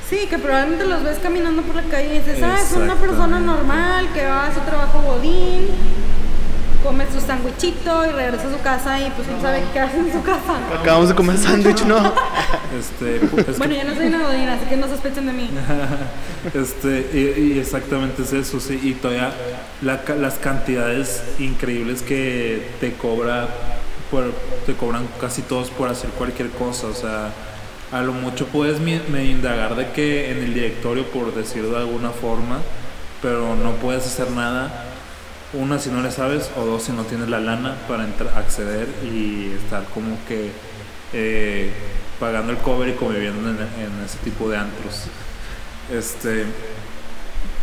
Sí, que probablemente los ves caminando por la calle y dices, ah, es una persona normal que va a su trabajo godín, come su sandwichito y regresa a su casa y pues no sabe qué hace en su casa. Acabamos de comer sándwich, ¿no? Este, es que- Bueno, yo no soy una godín, así que no sospechen de mí. este, y, y exactamente es eso, sí, y todavía la ca- las cantidades increíbles que te cobra, por, te cobran casi todos por hacer cualquier cosa, o sea, a lo mucho puedes me indagar de que en el directorio, por decirlo de alguna forma, pero no puedes hacer nada, una si no le sabes, o dos si no tienes la lana para entrar, acceder y estar como que eh, pagando el cover y conviviendo en, ese tipo de antros. Este,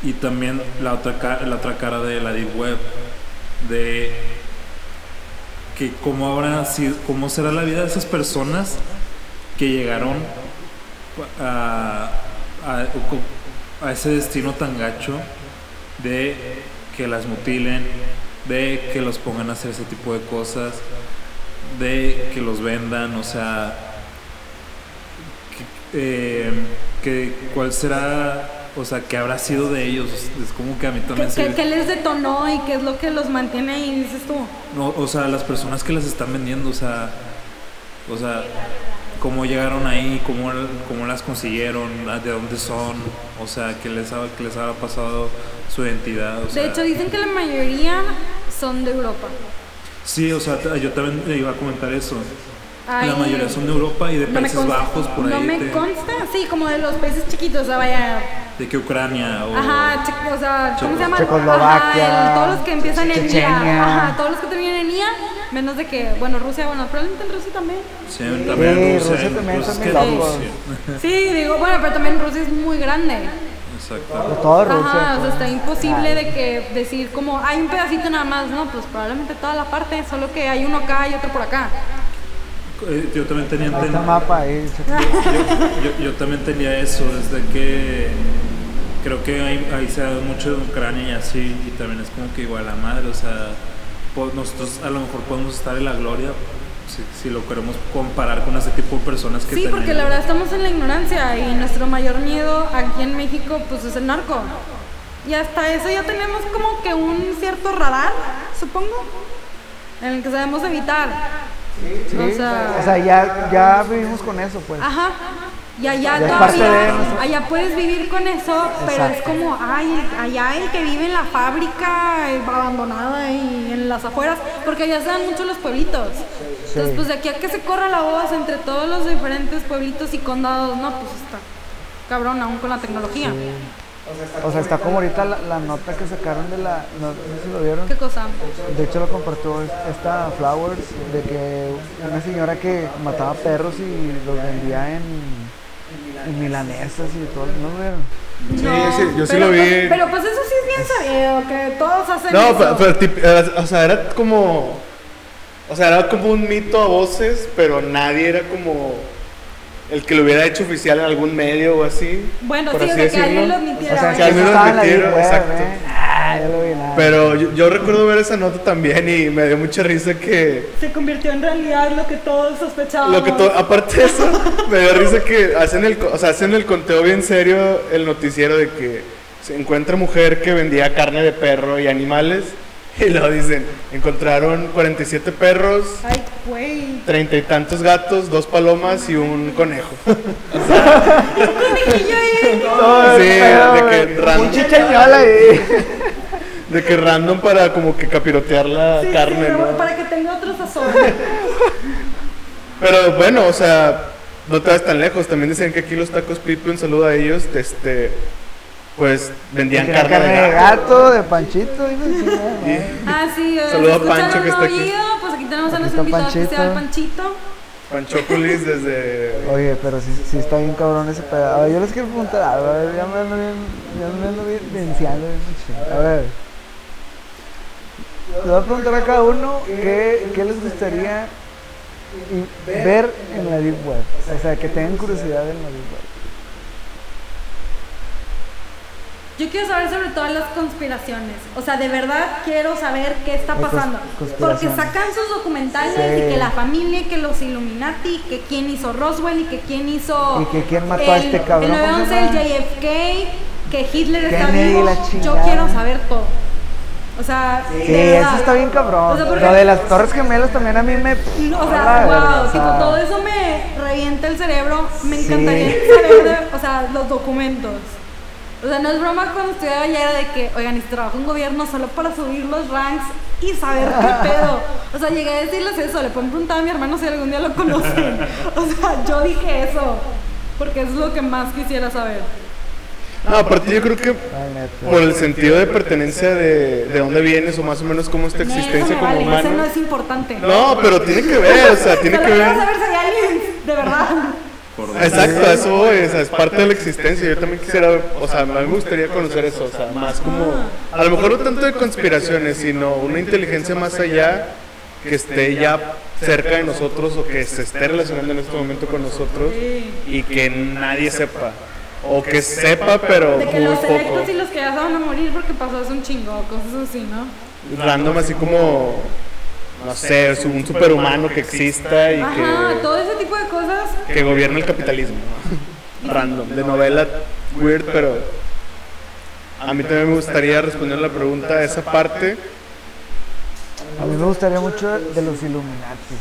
y también la otra, la otra cara de la Deep Web, de que cómo, habrá sido, cómo será la vida de esas personas que llegaron a, a, a ese destino tan gacho de que las mutilen, de que los pongan a hacer ese tipo de cosas, de que los vendan, o sea, que, eh, que cuál será, o sea, qué habrá sido de ellos, es como que a mí ¿Qué, también se... qué- qué les detonó y qué es lo que los mantiene ahí, dices tú? No, o sea, las personas que las están vendiendo, o sea, o sea, cómo llegaron ahí, cómo, cómo las consiguieron, ah, de dónde son, o sea, qué les, ha- qué les habrá pasado su identidad, o sea, De hecho, dicen que la mayoría son de Europa. sí, o sea, yo también le iba a comentar eso. Ay, la mayoría son de Europa y de no me Países consta. Bajos, por No ahí, me de, consta, sí, como de los países chiquitos, o sea, vaya. de que Ucrania o... Ajá, che- o sea, ¿cómo se llama? Checoslovaquia, Ajá, el- todos los que empiezan en IA. Ajá, todos los que terminan en IA, menos de que, bueno, Rusia, bueno, probablemente en Rusia también. Sí, también Rusia, Rusia también pues, son es muy que locos. Rusia. Sí, digo, bueno, pero también Rusia es muy grande. Exacto. De todo Rusia. Ajá, o sea, pues. está imposible Ay. de que decir como hay un pedacito nada más, no, pues probablemente toda la parte, solo que hay uno acá y otro por acá. Eh, Yo también tenía el entendido- mapa ahí. yo, yo también tenía eso, desde que creo que ahí, ahí se da mucho de Ucrania y así, y también es como que igual a madre, o sea, nosotros a lo mejor podemos estar en la gloria si, si lo queremos comparar con ese tipo de personas que Sí, porque la verdad estamos en la ignorancia y nuestro mayor miedo aquí en México pues es el narco. Y hasta eso ya tenemos como que un cierto radar, supongo, en el que sabemos evitar. Sí, O sea- o sea, ya, ya vivimos con eso, pues. Ajá. Y allá todavía, allá puedes vivir con eso, pero es como, ay, allá el que vive en la fábrica eh, abandonada y en las afueras, porque allá se dan mucho los pueblitos. Entonces, pues de aquí a que se corra la voz entre todos los diferentes pueblitos y condados, no, pues está cabrón aún con la tecnología. O sea, está como ahorita la, la nota que sacaron de la. No, no sé si lo vieron. ¿Qué cosa? De hecho, lo compartió esta Flowers de que una señora que mataba perros y los vendía en, en milanesas y todo. ¿No vieron? Sí, sí, yo sí pero, lo vi. pues- Pero pues eso sí es bien sabido, que todos hacen No, eso. pero, pero o sea, era como. O sea, era como un mito a voces, pero nadie era como el que lo hubiera hecho oficial en algún medio o así. bueno, por sí, o así sea, que alguien lo admitiera. O sea, ¿eh? que al eso menos estaba en la admitieron, deep web, exacto. ¿eh? Ah, ya lo vi. nada. Pero yo, yo recuerdo ver esa nota también y me dio mucha risa que. Se convirtió en realidad lo que todos sospechábamos. Lo que to- aparte de eso, me dio risa que hacen el, co- o sea, hacen el conteo bien serio el noticiero de que se encuentra mujer que vendía carne de perro y animales y luego dicen, encontraron 47 perros, Ay, güey. treinta y tantos gatos, dos palomas y un conejo. Conejillo ahí. Todo el Sí, pedo, de que güey. random. Un chicheñol ahí. De que random para como que capirotear la Sí, sí, carne, pero ¿no? para que tenga otro sazón. Pero bueno, o sea, no te vas tan lejos. También decían que aquí los tacos Pipe, un saludo a ellos, este, pues vendían Tenía carne, de gato. gato, de panchito. Nada. Y- Ah, sí, eh, Saludo a Pancho, que está aquí. oído, Pues aquí tenemos a nuestro invitado Panchito. especial, Panchito. Panchópolis desde... Oye, pero sí, sí está bien cabrón ese pedo. A ver, yo les quiero preguntar algo. A ver, ya me ando bien, ya me ando bien mucho. A ver. Le voy a preguntar a cada uno qué, qué les gustaría ver en la Deep Web. O sea, que tengan curiosidad en la Deep Web. Yo quiero saber sobre todas las conspiraciones. O sea, de verdad quiero saber qué está pasando. Porque sacan sus documentales Sí. y que la familia, y que los Illuminati, que quién hizo Roswell y que quién hizo. Y que quién mató a este cabrón, El ¿cómo se 911, el? JFK, que Hitler está vivo. Yo quiero saber todo. O sea, Sí, de eso está bien cabrón. O sea, porque- Lo de las Torres Gemelas también a mí me. O sea, wow, o tipo, sea, todo eso me revienta el cerebro. Me Sí. encantaría saber, de- o sea, los documentos. O sea, no es broma cuando estudiaba ayer era de que, oigan, y si trabajo en gobierno solo para subir los ranks y saber qué pedo. O sea, llegué a decirles eso, le pueden preguntar a mi hermano si algún día lo conocen. O sea, yo dije eso, porque es lo que más quisiera saber. No, aparte yo creo que por el sentido de pertenencia de, de dónde vienes o más o menos cómo es tu existencia como vale, eso no humano. es importante. No, pero tiene que ver, o sea, tiene que ver. saber si hay aliens, de verdad. Por Exacto, eso voy, o sea, es parte de la existencia. Yo también quisiera, o sea, a mí me gustaría conocer eso, o sea, más como, a lo mejor no tanto de conspiraciones, sino una inteligencia más allá que esté ya cerca de nosotros o que se esté relacionando en este momento con nosotros y que nadie sepa. O que sepa, pero De que muy los poco. electos y los que ya se van a morir porque pasó hace un chingo, cosas así, ¿no? random, así como, no sé, es un superhumano que exista y Ajá, que, todo ese tipo de cosas. que gobierne el capitalismo. ¿no? Random, de novela weird, pero a mí también me gustaría responder la pregunta esa parte. A mí me gustaría mucho de los Illuminati.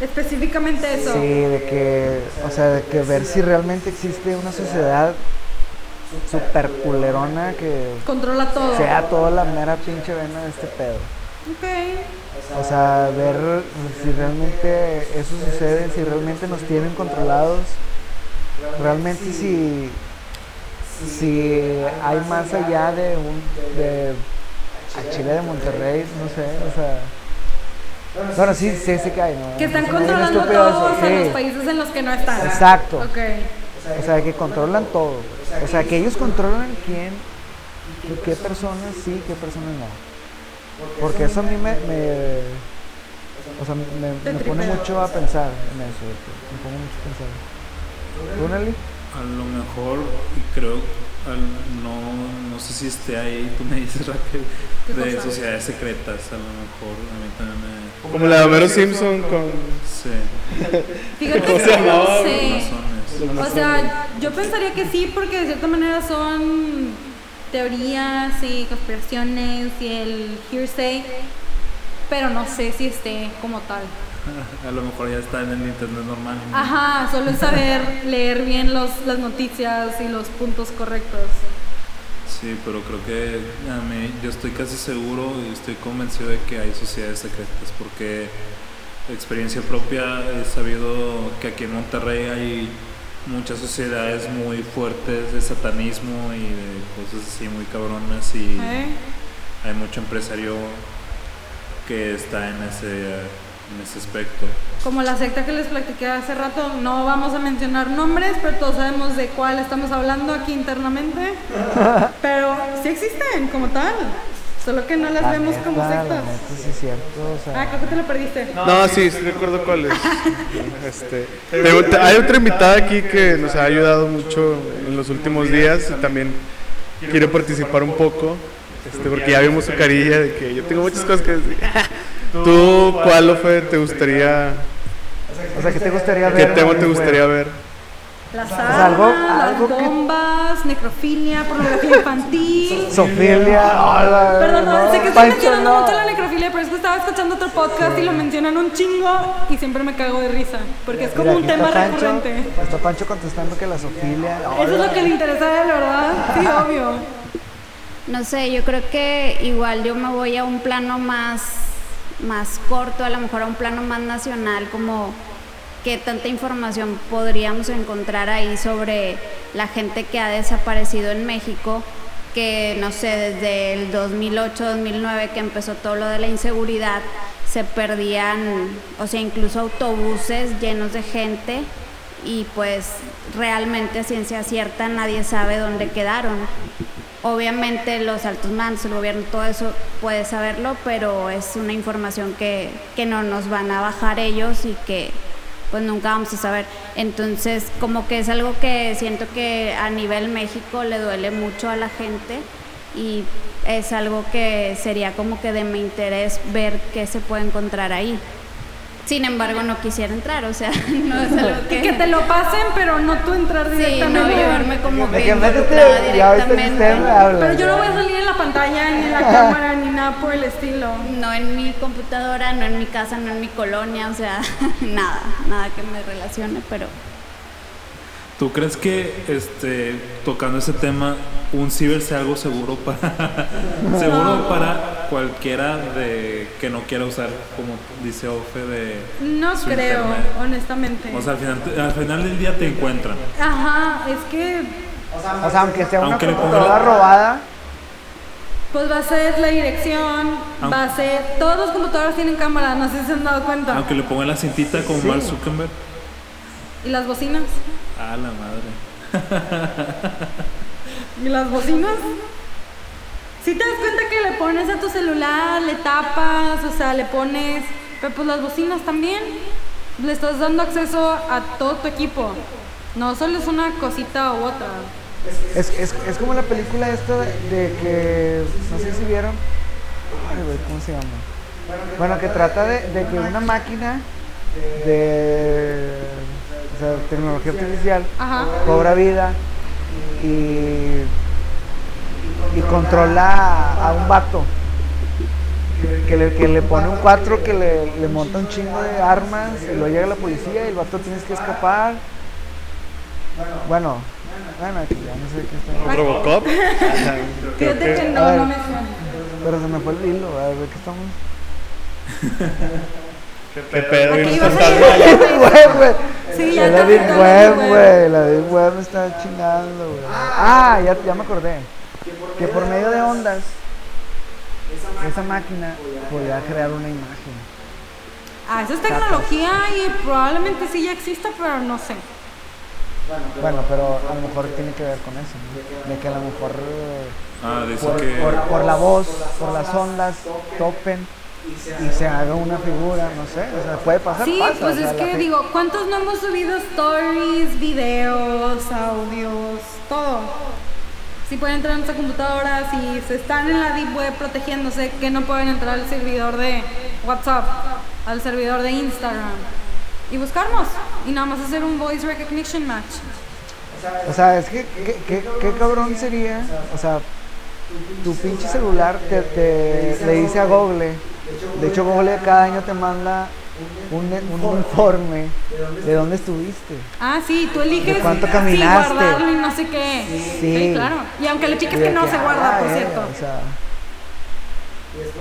Específicamente eso. Sí, de que, o sea, de que ver si realmente existe una sociedad super culerona que Controla todo. sea toda la mera pinche vena de este pedo. Ok. O sea, ver si realmente eso sucede, si realmente nos tienen controlados, realmente si, si hay más allá de un de a Chile de Monterrey, no sé, o sea. Bueno, sí, sí, sí que hay, ¿no? Que están controlando todos en sí. los países en los que no están. Exacto. Ok. O sea, que controlan todo. O sea, que ellos controlan quién, qué personas sí, qué personas no. Porque eso a mí me, me o sea, me, me pone mucho a pensar en eso. Me pone mucho a pensar. ¿Tú, Nelly? A lo mejor, y creo, al- no, no sé si esté ahí, tú me dices, Raquel, ¿Qué de cosa? sociedades secretas, a lo mejor, a mí también me... Como la de Homero Simpson con... Sí, Fíjate ¿Cómo se que no sé. O sea, yo pensaría que sí, porque de cierta manera son teorías y conspiraciones y el hearsay, pero no sé si esté como tal. A lo mejor ya está en el internet normal. ¿no? Ajá, solo es saber leer bien los, las noticias y los puntos correctos. Sí, pero creo que a mí, yo estoy casi seguro y estoy convencido de que hay sociedades secretas porque experiencia propia he sabido que aquí en Monterrey hay muchas sociedades muy fuertes de satanismo y de cosas así muy cabronas y ¿Eh? hay mucho empresario que está en ese, en ese aspecto. Como la secta que les platiqué hace rato, no vamos a mencionar nombres, pero todos sabemos de cuál estamos hablando aquí internamente. Pero sí existen como tal, solo que no las La vemos como neta, sectas. sí es cierto. O sea, Ah, creo que te lo perdiste. No, sí, sí recuerdo cuál es. Este, te- te- hay otra invitada aquí que nos ha ayudado mucho en los últimos días y también quiere participar un poco, este, porque ya vimos su carilla de que yo tengo muchas cosas que decir. ¿Tú cuál, Ofe, te gustaría, o sea, ¿qué te gustaría ver? qué tema te gustaría ver? Las armas, algo las que- bombas, necrofilia, pornografía infantil. Sofilia, hola. Perdón, no, sé que estoy Pancho, mencionando no. mucho la necrofilia, pero es que estaba escuchando otro podcast y lo mencionan un chingo y siempre me cago de risa, porque es como Mira, un tema Pancho, recurrente. Está Pancho contestando que la Sofilia. Eso es lo que le interesa a él, ¿verdad? Sí, obvio. No sé, yo creo que igual yo me voy a un plano más, más corto, a lo mejor a un plano más nacional, como qué tanta información podríamos encontrar ahí sobre la gente que ha desaparecido en México, que no sé, desde el 2008-2009 que empezó todo lo de la inseguridad, se perdían, o sea, incluso autobuses llenos de gente y pues realmente a ciencia cierta nadie sabe dónde quedaron. Obviamente los altos mandos, el gobierno, todo eso puede saberlo, pero es una información que, que no nos van a bajar ellos y que pues nunca vamos a saber. Entonces como que es algo que siento que a nivel México le duele mucho a la gente y es algo que sería como que de mi interés ver qué se puede encontrar ahí. Sin embargo, no quisiera entrar, o sea, no es algo que... Que te lo pasen, pero no tú entrar Sí, no directamente. llevarme como De que involucrada directamente. Pero yo no voy a salir en la pantalla, ni en la cámara, ni nada por el estilo. No en mi computadora, no en mi casa, no en mi colonia, o sea, nada, nada que me relacione, pero ¿Tú crees que este tocando ese tema un ciber sea algo seguro para seguro para cualquiera de que no quiera usar como dice Ofe de No su creo, internet? honestamente. O sea, al final, al final del día te encuentran. Ajá, es que O sea, aunque sea una Aunque le ponga- computadora robada, pues va a ser la dirección, va a ser... Todos los computadores tienen cámara, no sé si se han dado cuenta. Aunque le pongan la cintita como Mark Zuckerberg. ¿Y las bocinas? Ah, la madre. ¿Y las bocinas? Si te das cuenta que le pones a tu celular, le tapas, o sea, le pones... Pero pues las bocinas también. Le estás dando acceso a todo tu equipo. No solo es una cosita u otra. es, es, es como la película esta de, de que, no sé si vieron, Ay, güey, ¿cómo se llama? Bueno, que trata de, de que una máquina de o sea, tecnología artificial Ajá. cobra vida y, y controla a, un vato que le, que le pone un 4 que le, le monta un chingo de armas y luego llega la policía y el vato tienes que escapar. Bueno, bueno, aquí ya no sé qué está. ¿Un Robocop? Fíjate que- no, no me suena. Pero se me fue el hilo, a ver, ¿qué estamos? ¿Qué pedo? Aquí ¿Y un ibas a güey. Sí, ya la te Deep Web, güey. La Deep Web me está chingando, güey. Ah, ya, ya me acordé. Que por medio de ondas, esa máquina podía crear una imagen. Ah, eso es tecnología y probablemente sí ya exista, pero no sé. Bueno, pero a lo mejor tiene que ver con eso, ¿no? De que a lo mejor eh, Ah, por, que... por, por la voz, por las ondas, topen y se haga una figura, no sé. O sea, puede pasar, Sí, pasa, pues o sea, es que digo, ¿cuántos no hemos subido stories, videos, audios, todo? Si pueden entrar a nuestra computadora, si se están en la deep web protegiéndose, que no pueden entrar al servidor de WhatsApp, al servidor de Instagram y buscarnos y nada más hacer un voice recognition match. O sea, es que, ¿qué, qué, qué cabrón sería? O sea, tu pinche celular te, te- le dice a Google, de hecho Google cada año te manda un, un informe de dónde estuviste. Ah, sí, tú eliges ¿De cuánto caminaste? guardarlo y no sé qué. Sí. claro. Y aunque le piques que no que, se guarda, ah, por eh, cierto. O sea,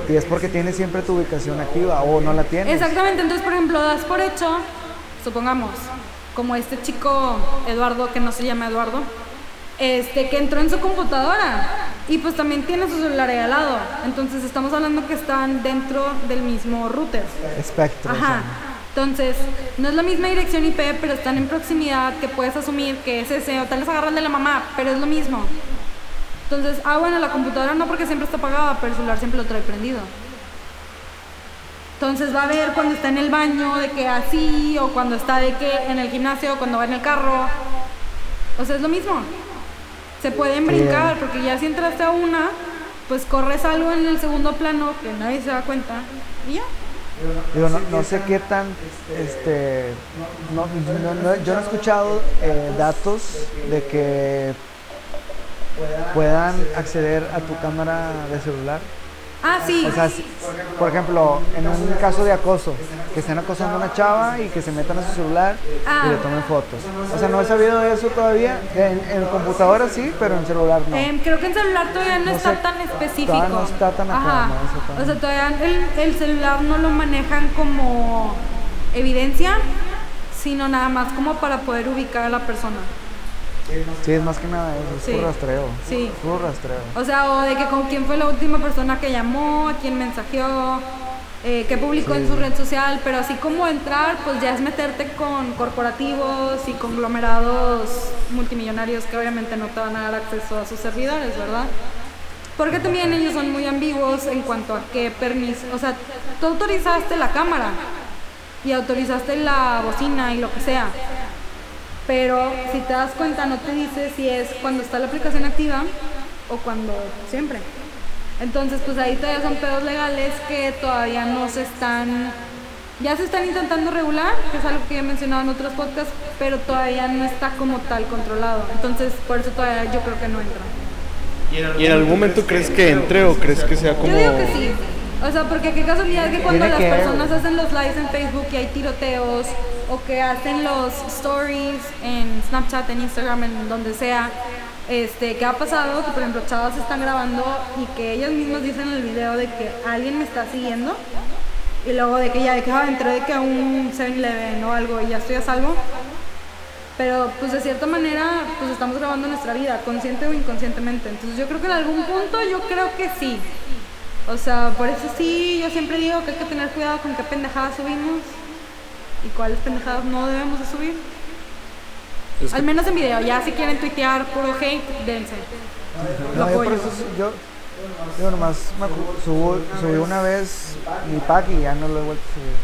y es porque tienes siempre tu ubicación activa o no la tienes. Exactamente, entonces por ejemplo das por hecho, supongamos, como este chico Eduardo, que no se llama Eduardo, este que entró en su computadora y pues también tiene su celular ahí al lado. Entonces estamos hablando que están dentro del mismo router. Espectro. Ajá. Entonces, no es la misma dirección IP, pero están en proximidad que puedes asumir que es ese, o tal vez agarran de la mamá, pero es lo mismo. Entonces, ah, bueno, la computadora no porque siempre está apagada, pero el celular siempre lo trae prendido. Entonces va a ver cuando está en el baño de que así, o cuando está de que en el gimnasio, o cuando va en el carro. O sea, es lo mismo. Se pueden brincar, porque ya si entraste a una, pues corres algo en el segundo plano que nadie se da cuenta y ya. Digo, no, no sé qué tan, este, no, no- no- yo no he escuchado eh, datos de que puedan acceder a tu cámara de celular. Ah, sí. O sea, por ejemplo, en un caso de acoso, que estén acosando a una chava y que se metan a su celular Ah. y le tomen fotos. O sea, no he sabido de eso todavía. En, en computadora sí, pero en celular no. Em, creo que en celular todavía no, No está sé, tan específico. todavía no está tan acá, no, O sea, todavía el, el celular no lo manejan como evidencia, sino nada más como para poder ubicar a la persona. Sí, es más que nada eso, es Sí. puro rastreo. Sí. Puro rastreo. O sea, o de que con quién fue la última persona que llamó, a quién mensajeó, eh, qué publicó en su red social, pero así como entrar, pues ya es meterte con corporativos y conglomerados multimillonarios que obviamente no te van a dar acceso a sus servidores, ¿verdad? Porque también ellos son muy ambiguos en cuanto a qué permiso, o sea, tú autorizaste la cámara y autorizaste la bocina y lo que sea, pero si te das cuenta no te dice si es cuando está la aplicación activa o cuando siempre. Entonces, pues ahí todavía son pedos legales que todavía no se están, ya se están intentando regular, que es algo que ya he mencionado en otros podcasts, pero todavía no está como tal controlado. Entonces, por eso todavía yo creo que no entra. ¿Y en algún momento crees que entre o crees que sea como... Yo digo que sí. O sea, porque qué casualidad que cuando las que, personas hacen los lives en Facebook y hay tiroteos o que hacen los stories en Snapchat, en Instagram, en donde sea, este, ¿qué ha pasado? Que por ejemplo chavas están grabando y que ellas mismas dicen en el video de que alguien me está siguiendo y luego de que ya de que ah, entré de que a un 7-Eleven o algo y ya estoy a salvo. Pero pues de cierta manera pues estamos grabando nuestra vida, consciente o inconscientemente. Entonces yo creo que en algún punto yo creo que sí. O sea, por eso sí, yo siempre digo que hay que tener cuidado con qué pendejadas subimos y cuáles pendejadas no debemos de subir. Es que- Al menos en video, ya si quieren tuitear puro hate, dense. Lo No, yo por apoyo. eso yo, yo nomás me subo- subí una vez mi pack y ya no lo he vuelto a subir.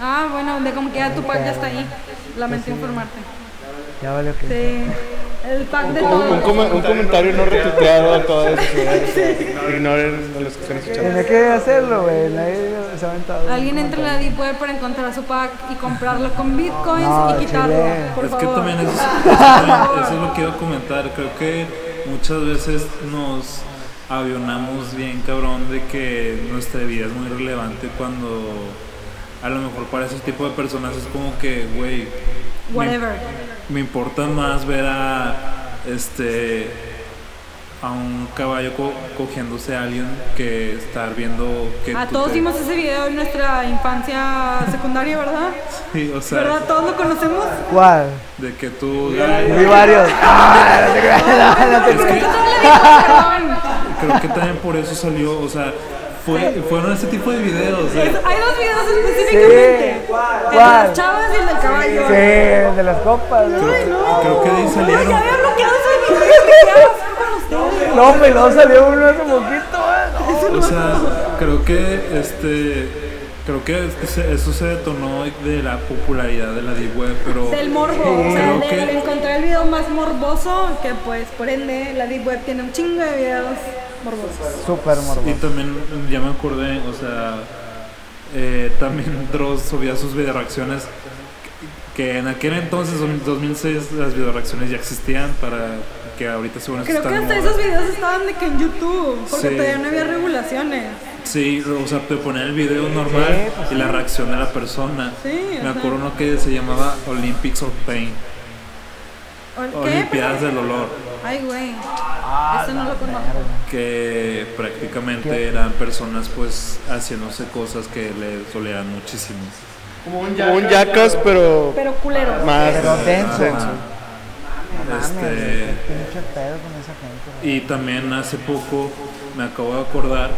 Ah, bueno, de como que ya tu pack ya está ahí. Lamento Pues sí. informarte. Ya vale que. Sí. El pack de Un, todo. un comentario no retuiteado a todo eso. Ignoren a los que están escuchando. Tiene que hacerlo, güey. Nadie se ha aventado. Alguien entra en la Deep Web para encontrar su pack y comprarlo con bitcoins No, y quitarlo. Por es favor. que también eso, eso es lo que iba a comentar. Creo que muchas veces nos avionamos bien cabrón de que nuestra vida es muy relevante cuando a lo mejor para ese tipo de personas es como que, güey, Whatever. me importa más ver a este a un caballo co- cogiéndose a alguien que estar viendo que A todos te- vimos ese video en nuestra infancia secundaria, ¿verdad? Sí, o sea, ¿Verdad? Todos lo conocemos. ¿Cuál? de que tú Vi varios. Ah. Creo que también por eso salió, o sea, fue, fueron ese tipo de videos. de- Hay dos videos específicamente. Sí. El de las chavas y el del caballo. Sí, el de las copas. ¿no? No. creo que de ahí salieron. ya había bloqueado ese video. ¿Qué hago con ustedes? No, no salió uno hace poquito. ¿eh? No. O sea, creo que este creo que se- eso se detonó de la popularidad de la deep web, pero Del morbo, o sea, Creo de que- encontrar el video más morboso, que pues por ende la Deep Web tiene un chingo de videos morbosos. Súper y morboso. también ya me acordé, o sea, eh, también Dross subía sus video reacciones que en aquel entonces, en 2006, las video reacciones ya existían para que ahorita según Creo que hasta esos videos estaban de que en YouTube, porque Sí. todavía no había regulaciones. Sí, o sea, te ponían el video normal y la reacción de la persona. Sí, Me acuerdo uno que se llamaba Olympics of Pain, ¿O ¿Qué? Olimpiadas del Olor, Ay, güey. Ah, Eso no lo conozco. que prácticamente eran personas pues haciéndose cosas que le solean muchísimo. Como un jackass, pero Pero culero. más Pero denso. Mames, Este, qué pinche pedo con esa gente. y también hace poco me acabo de acordar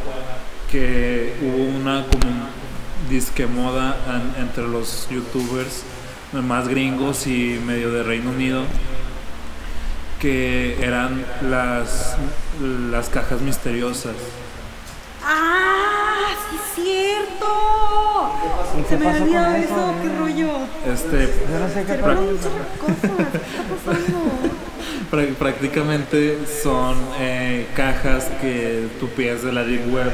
que hubo una como disque moda en- entre los youtubers más gringos y medio de Reino Unido que eran las las cajas misteriosas. ¡Ah! ¡Sí es cierto! ¿Y Se qué me pasó había olvidado eso, eso, qué rollo. Este Yo no sé qué Se pasó. fueron muchas cosas. ¿Qué está pasando? Prá- prácticamente son eh, cajas que tú pides de la deep web,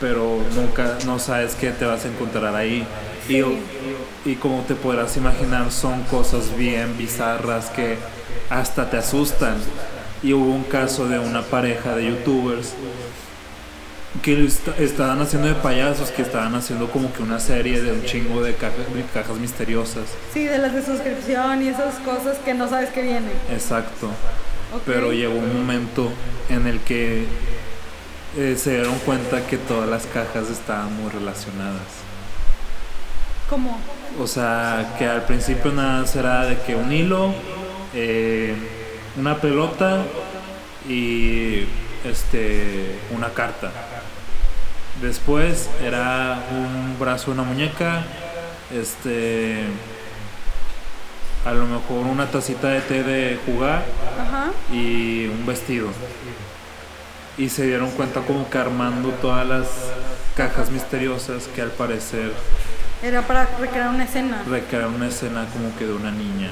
pero nunca no sabes qué te vas a encontrar ahí. Y, y como te podrás imaginar, son cosas bien bizarras que hasta te asustan. Y hubo un caso de una pareja de youtubers que estaban haciendo de payasos, que estaban haciendo como que una serie de un chingo de cajas, de cajas misteriosas. Sí, de las de suscripción y esas cosas que no sabes que vienen. Exacto. Pero llegó un momento en el que eh, se dieron cuenta que todas las cajas estaban muy relacionadas. ¿Cómo? O sea, que al principio nada más era de que un hilo, eh, una pelota y este una carta. Después era un brazo una muñeca, este a lo mejor una tacita de té de jugar Ajá. y un vestido. Y se dieron cuenta como que armando todas las cajas misteriosas que al parecer Era para recrear una escena. recrean una escena como que de una niña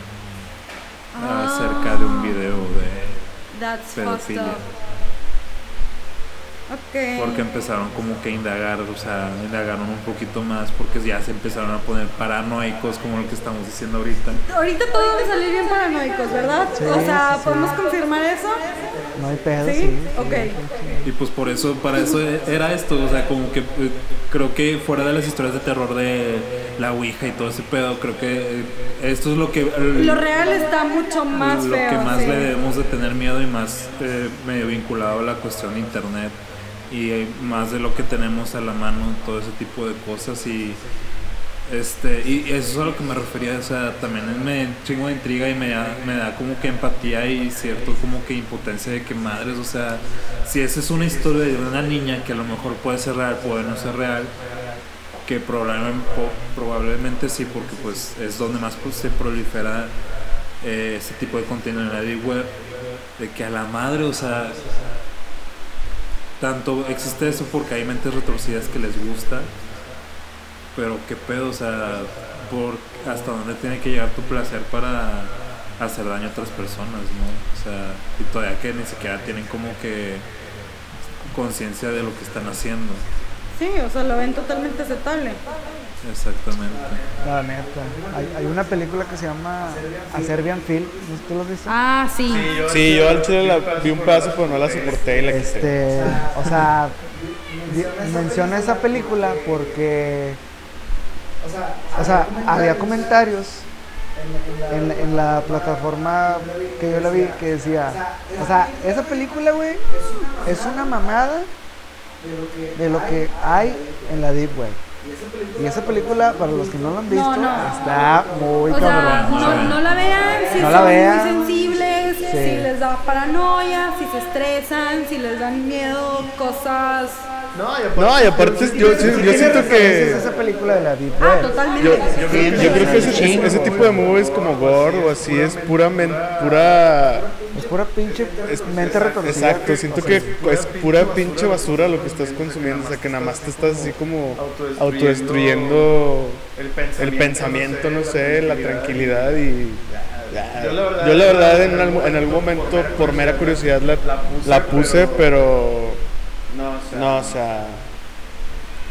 Ah. acerca de un video de That's pedofilia. Porque empezaron como que a indagar, o sea, indagaron un poquito más porque ya se empezaron a poner paranoicos como lo que estamos diciendo ahorita. Ahorita todos van a salir bien paranoicos, ¿verdad? o sea, ¿podemos confirmar eso? No hay pedo, ¿Sí? sí. Ok. Y pues por eso, para eso era esto, o sea, como que eh, creo que fuera de las historias de terror de la Ouija y todo ese pedo, creo que eh, esto es lo que... Lo real está mucho más lo feo. que más sí. le debemos de tener miedo y más eh, medio vinculado a la cuestión de internet y eh, más de lo que tenemos a la mano, todo ese tipo de cosas y este y eso es a lo que me refería, o sea, también me chingo de intriga y me da, me da como que empatía y cierto como que impotencia de que madres, o sea, si esa es una historia de una niña que a lo mejor puede ser real, puede no ser real, que probablemente, probablemente sí, porque pues es donde más pues, se prolifera eh, ese tipo de contenido en la web, de que a la madre, o sea, tanto existe eso porque hay mentes retorcidas que les gusta, pero qué pedo, o sea, por hasta dónde tiene que llegar tu placer para hacer daño a otras personas, ¿no? O sea, y todavía que ni siquiera tienen como que conciencia de lo que están haciendo. Sí, o sea, lo ven totalmente aceptable. Exactamente. La neta. Hay, hay una película que se llama A Serbian Film. ¿no? ¿Tú lo has visto? Ah, sí. Sí, yo al chile la vi un pedazo, pero no la soporté y la quité. Este, o sea, menciona esa película porque, o sea, había comentarios en, la- en la plataforma que yo la vi que decía, o sea, esa película, güey, es una mamada de lo que hay en la Deep Web. Y esa película, para los que no la han visto, No, no. está muy O sea, no, no la vean si No la son vean. muy sensibles, Sí. si les da paranoia, si se estresan, si les dan miedo, cosas. No, y aparte yo, yo, yo siento que... esa película de la Deep Ah, totalmente. Yo, yo, yo creo que ese, ese- ese tipo de movies como gore o así es puramente pura Es pura pinche es- mente retorcida. exacto siento que es pura pinche basura lo que estás consumiendo o sea que nada más te estás así como autodestruyendo el pensamiento no sé la tranquilidad y ya. yo la verdad en, algún- en algún momento por mera curiosidad la, la puse pero no o sea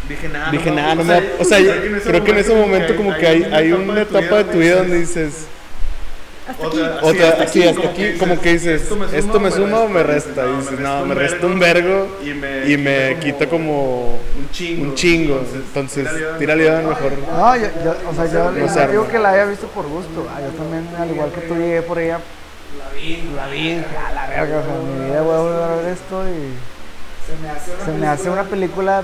dije nada no me va- o sea yo creo que en ese momento como que hay, hay una etapa de tu vida donde dices Hasta aquí. otra, sí, hasta aquí, como que dices, ¿esto me suma o me resta? Y dices, no, me resta un vergo y me quita como un chingo. Entonces, tira león mejor. No, yo, yo, o sea, yo No no digo que la haya visto por gusto. Ah, yo también, al igual que tú, llegué por ella. La vi, dije, a la verga, o sea, en mi vida voy a volver a ver esto y se me hace una película,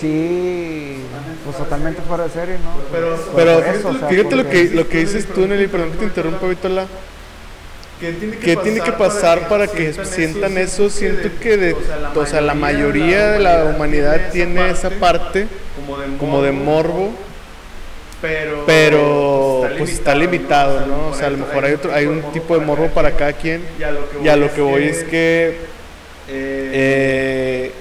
sí, pues totalmente fuera de serie, ¿no? Pero Por eso, o sea, fíjate lo que, lo que dices tú, Nelly, perdón que te interrumpa, Vitola. ¿Qué tiene que pasar para que sientan eso? Siento que de, o sea, la mayoría de la humanidad tiene esa parte como de morbo, pero pues está limitado, ¿no? O sea, a lo mejor hay otro, hay un tipo de morbo para cada quien. Y a lo que voy es que eh,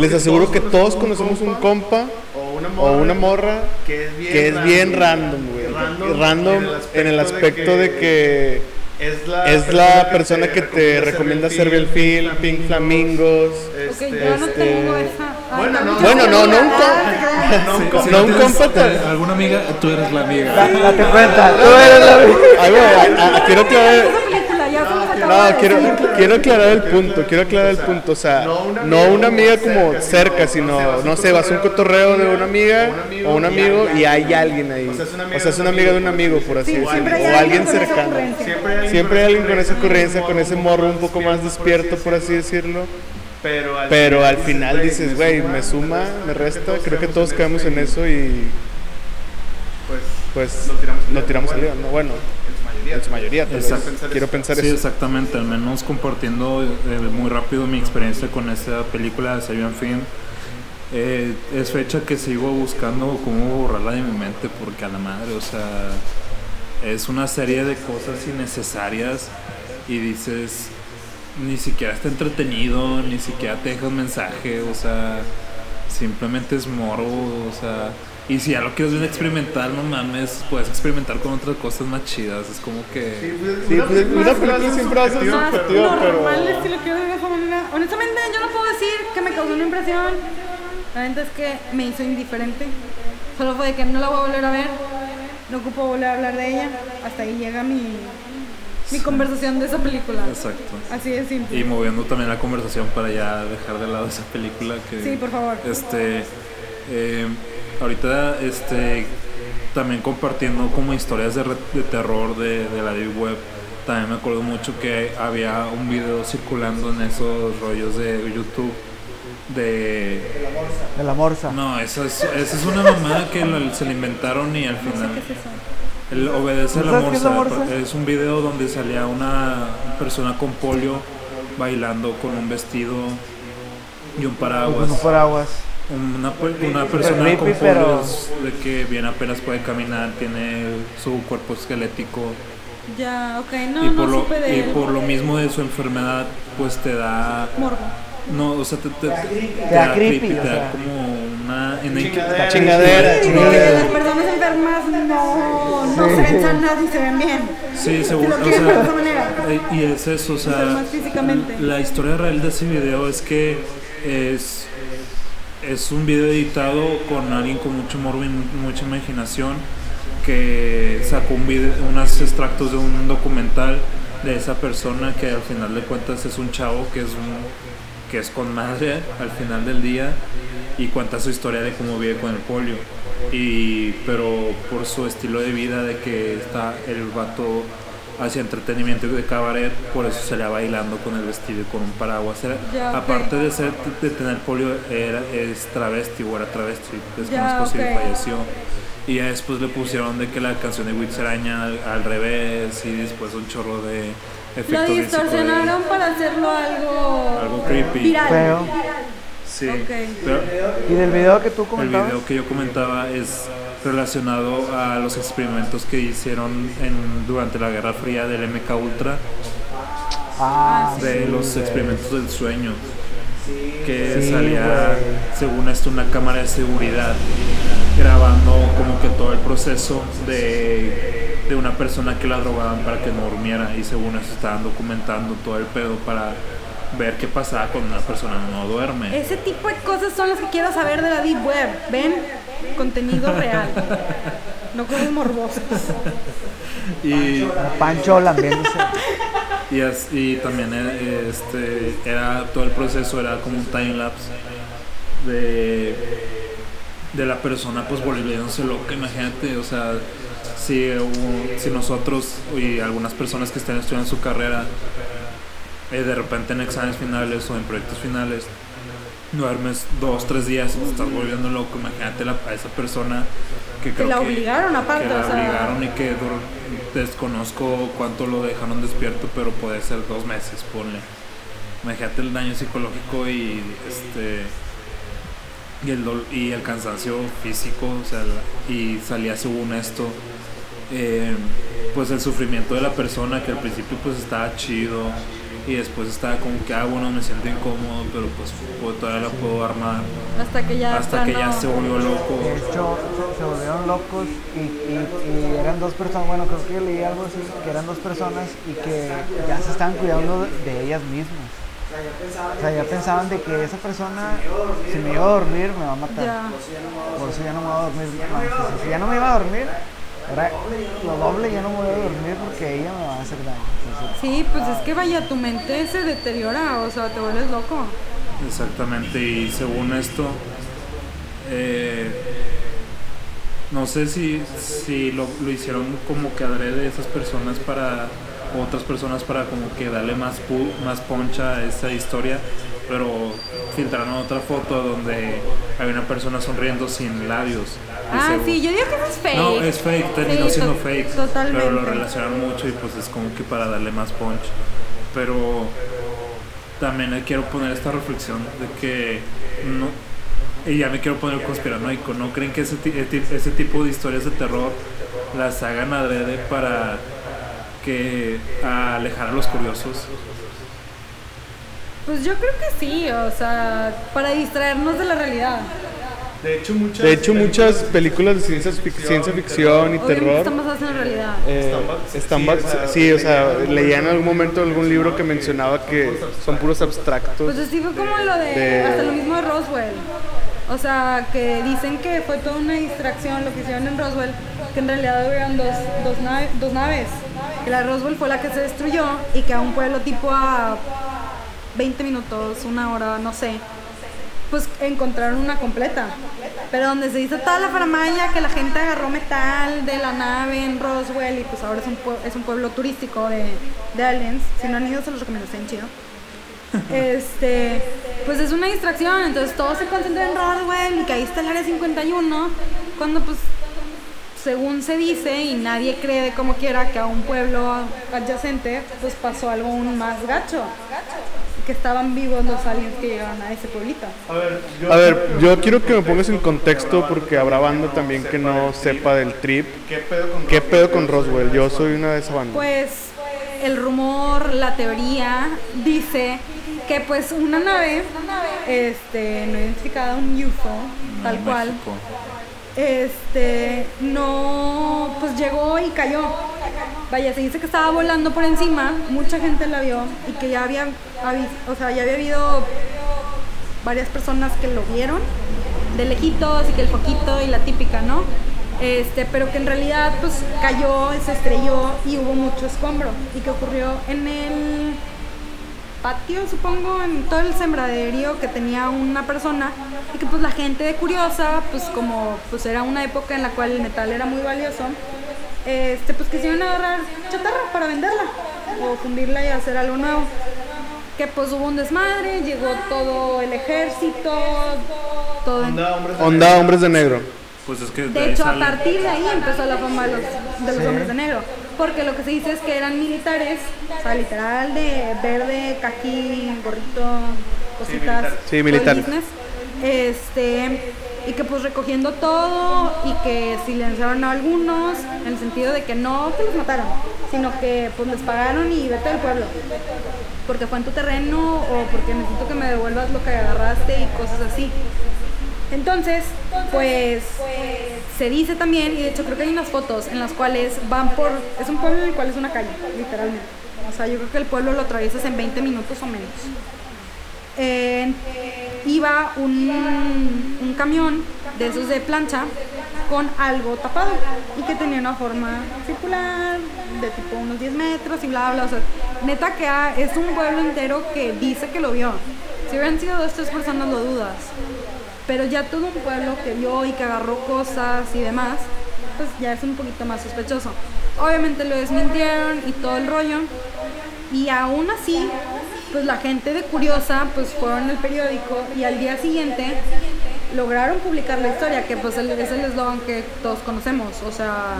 les aseguro que todos conocemos un compa o una morra que es bien random, güey. Random en el aspecto de que es la persona que te recomienda Serbian Film, Pink Flamingos. Ok, yo no tengo esa. Ay, Bueno, no, bueno, no, no un compa. No, un compa alguna amiga, tú eres la amiga. Date cuenta, tú eres la Ay, güey, a- a- quiero aclarar. No, quiero, decir. quiero aclarar el punto, quiero aclarar el punto, o sea, no una amiga como cerca, sino, no sé, vas a un cotorreo de una amiga o un amigo y hay alguien ahí. O sea, es una amiga de un amigo, por así Sí, decirlo, o alguien cercano. Siempre hay alguien con esa ocurrencia, con ese morro un poco más despierto, por así decirlo. Pero al final dices, güey, me suma, me resta, creo que todos caemos en eso y pues lo tiramos al león, ¿no? Bueno, en su mayoría, tal vez. Exacto. Quiero pensar Sí, eso. exactamente. Al menos compartiendo eh, muy rápido mi experiencia con esa película de Serbian Film. Eh, es fecha que sigo buscando cómo borrarla de mi mente porque a la madre, o sea, es una serie de cosas innecesarias y dices, ni siquiera está entretenido, ni siquiera te deja un mensaje, o sea, simplemente es morbo, o sea, y si ya lo quieres bien experimental, no mames, puedes experimentar con otras cosas más chidas, es como que... Sí, pues, una película siempre ser Más subjetiva, pero... normal si lo quiero de esa manera. Honestamente, yo no puedo decir que me causó una impresión. La verdad es que me hizo indiferente. Solo fue de que no la voy a volver a ver. No ocupo volver a hablar de ella. Hasta ahí llega mi, mi conversación de esa película. Exacto. Así de simple. Y moviendo también la conversación para ya dejar de lado esa película que... Sí, por favor. Este, eh, ahorita, este, también compartiendo como historias de, re- de terror de, de la Deep Web, también me acuerdo mucho que había un video circulando en esos rollos de YouTube de... de la morsa. No, esa es, esa es una mamada que lo- se le inventaron y al final... El obedece a la ¿Sabes qué es la morsa. Es un video donde salía una persona con polio bailando con un vestido y un paraguas. Con un paraguas. Una, una persona creepy, con pero- de que bien apenas puede caminar, tiene su cuerpo esquelético Ya, ok, no, y, no por lo, supe de y él. por lo mismo de su enfermedad pues te da Morbo. no o sea te, te, te da creepy, te o da sea. como una en- Chingadera, Sí, porque chingadera. las personas enfermas no, no se ven sanas y se ven bien. Sí, seguro. lo o de esa sea, manera. eh, y es eso, o sea, la historia real de ese video es que es, es un video editado con alguien con mucho morbo y mucha imaginación que sacó un video, unos extractos de un documental de esa persona que al final de cuentas es un chavo que es un que es con madre al final del día y cuenta su historia de cómo vive con el polio. Y pero por su estilo de vida de que está el vato hacia entretenimiento de cabaret por eso salía bailando con el vestido y con un paraguas Era- Ya, aparte de ser de tener polio era es travesti o era travesti desconozco si ok. falleció y ya después le pusieron de que la canción de Witch Araña al, al revés y después un chorro de Lo efectos bien distorsionaron para hacerlo algo, Algo creepy. viral. Feo. Sí, Ok. pero Y del video que tú el comentabas. video que yo comentaba es relacionado a los experimentos que hicieron en, durante la Guerra Fría del MK Ultra, Ah, de sí, los experimentos del sueño, que Sí, salía, según esto, una cámara de seguridad grabando como que todo el proceso de, de una persona que la drogaban para que no durmiera y según eso estaban documentando todo el pedo para ver qué pasaba cuando una persona no duerme. Ese tipo de cosas son las que quiero saber de la Deep Web. ¿Ven? Contenido real. No cosas morbosas. Y Pancho lambiéndose. Y, as- y también era, este, era todo el proceso era como un time lapse de, de la persona pues volviéndose loca, imagínate, o sea, si, u- si nosotros y algunas personas que están estudiando su carrera eh, de repente en exámenes finales o en proyectos finales duermes dos, tres días y te estás volviendo loco, imagínate la- a esa persona que creo la que, obligaron, aparte, que la o sea. obligaron y que desconozco cuánto lo dejaron despierto, pero puede ser dos meses, ponle. Imagínate el daño psicológico y este y el y el cansancio físico, o sea, la- y salía según esto, eh, pues el sufrimiento de la persona que al principio pues estaba chido y después estaba como que ah bueno me siento incómodo, pero pues, pues, todavía la puedo armar Hasta que ya. hasta que ya se volvió loco. De hecho, se, volvieron locos y, y- y eran dos personas, bueno, creo que leí algo así, que eran dos personas y que ya se estaban cuidando de, ellas mismas. O sea, ya pensaban de que esa persona, si me iba a dormir, me va a matar. Ya. Por eso ya no me voy a dormir. más. Si ya no me iba a dormir, ahora lo doble ya no me voy a dormir porque ella me va a hacer daño. Sí, pues es que vaya, tu mente se deteriora, o sea, te vuelves loco. Exactamente, y según esto, eh, no sé si, si lo, lo hicieron como que adrede esas personas para otras personas para como que darle más pu- más poncha a esa historia, pero filtraron otra foto donde hay una persona sonriendo sin labios. Ah, sí, yo digo que es fake. No, es fake, terminó Sí, siendo fake. Totalmente. Pero lo relacionaron mucho y pues es como que para darle más punch. Pero también quiero poner esta reflexión de que no. Y ya me quiero poner conspiranoico. ¿No creen que ese, eti- ese tipo de historias de terror las hagan adrede para que a alejar a los curiosos? Pues yo creo que sí, o sea, para distraernos de la realidad. De hecho, muchas, de hecho, muchas películas de ciencia, fic- ciencia ficción y terror están basadas en la realidad. eh, están bas- sí, o sea, leía en algún momento algún libro que mencionaba que son puros abstractos. Pues así fue como lo de, De- hasta lo mismo de Roswell. O sea, que dicen que fue toda una distracción lo que hicieron en Roswell, que en realidad hubieron dos, dos, nave- dos naves. Que la Roswell fue la que se destruyó y que a un pueblo tipo a 20 minutos, una hora, no sé, pues encontraron una completa. Pero donde se hizo toda la faramaya, que la gente agarró metal de la nave en Roswell y pues ahora es un, es un pueblo turístico de, de aliens. Si no han ido, se los recomiendo, está bien chido. Este, pues es una distracción, entonces todo se concentra en Roswell y que ahí está el área 51, cuando pues según se dice y nadie cree de como quiera que a un pueblo adyacente pues pasó algo aún más gacho, que estaban vivos los aliens que llegaron a ese pueblito. A ver, yo quiero que me pongas en contexto porque habrá banda también que no sepa del trip. ¿Qué pedo con Roswell? Yo soy una de esas bandas. Pues el rumor, la teoría dice que pues una nave este no identificada, un UFO, tal cual, México. este, no, pues llegó y cayó. Vaya, se dice que estaba volando por encima, mucha gente la vio y que ya había, o sea, ya había habido varias personas que lo vieron de lejitos y que el foquito y la típica, ¿no? Este, pero que en realidad pues cayó, se estrelló y hubo mucho escombro y que ocurrió en el patio, supongo, en todo el sembraderio que tenía una persona y que pues la gente de curiosa, pues como pues era una época en la cual el metal era muy valioso, este pues quisieron agarrar chatarra para venderla o fundirla y hacer algo nuevo. Que pues hubo un desmadre, llegó todo el ejército, todo en- Onda hombres de negro. Pues es que de hecho, a partir de ahí empezó la fama de los, de los hombres de negro. Porque lo que se dice es que eran militares, o sea, literal de verde, caqui, gorrito, cositas. Sí, militares. business. Este, y que pues recogiendo todo y que silenciaron a algunos en el sentido de que no que los mataron, sino que pues les pagaron y vete del pueblo. Porque fue en tu terreno o porque necesito que me devuelvas lo que agarraste y cosas así. Entonces, pues se dice también, y de hecho creo que hay unas fotos en las cuales van por, es un pueblo en el cual es una calle, literalmente. O sea, yo creo que el pueblo lo atraviesas en 20 minutos o menos. Eh, iba un, un camión de esos de plancha con algo tapado y que tenía una forma circular de tipo unos 10 metros y bla bla. O sea, neta que ah, es un pueblo entero que dice que lo vio. Si hubieran sido dos, tres personas lo dudas. Pero ya todo un pueblo que vio y que agarró cosas y demás, pues ya es un poquito más sospechoso. Obviamente lo desmintieron y todo el rollo. Y aún así, pues la gente de curiosa, pues fueron al periódico y al día siguiente lograron publicar la historia, que pues es el eslogan que todos conocemos. O sea,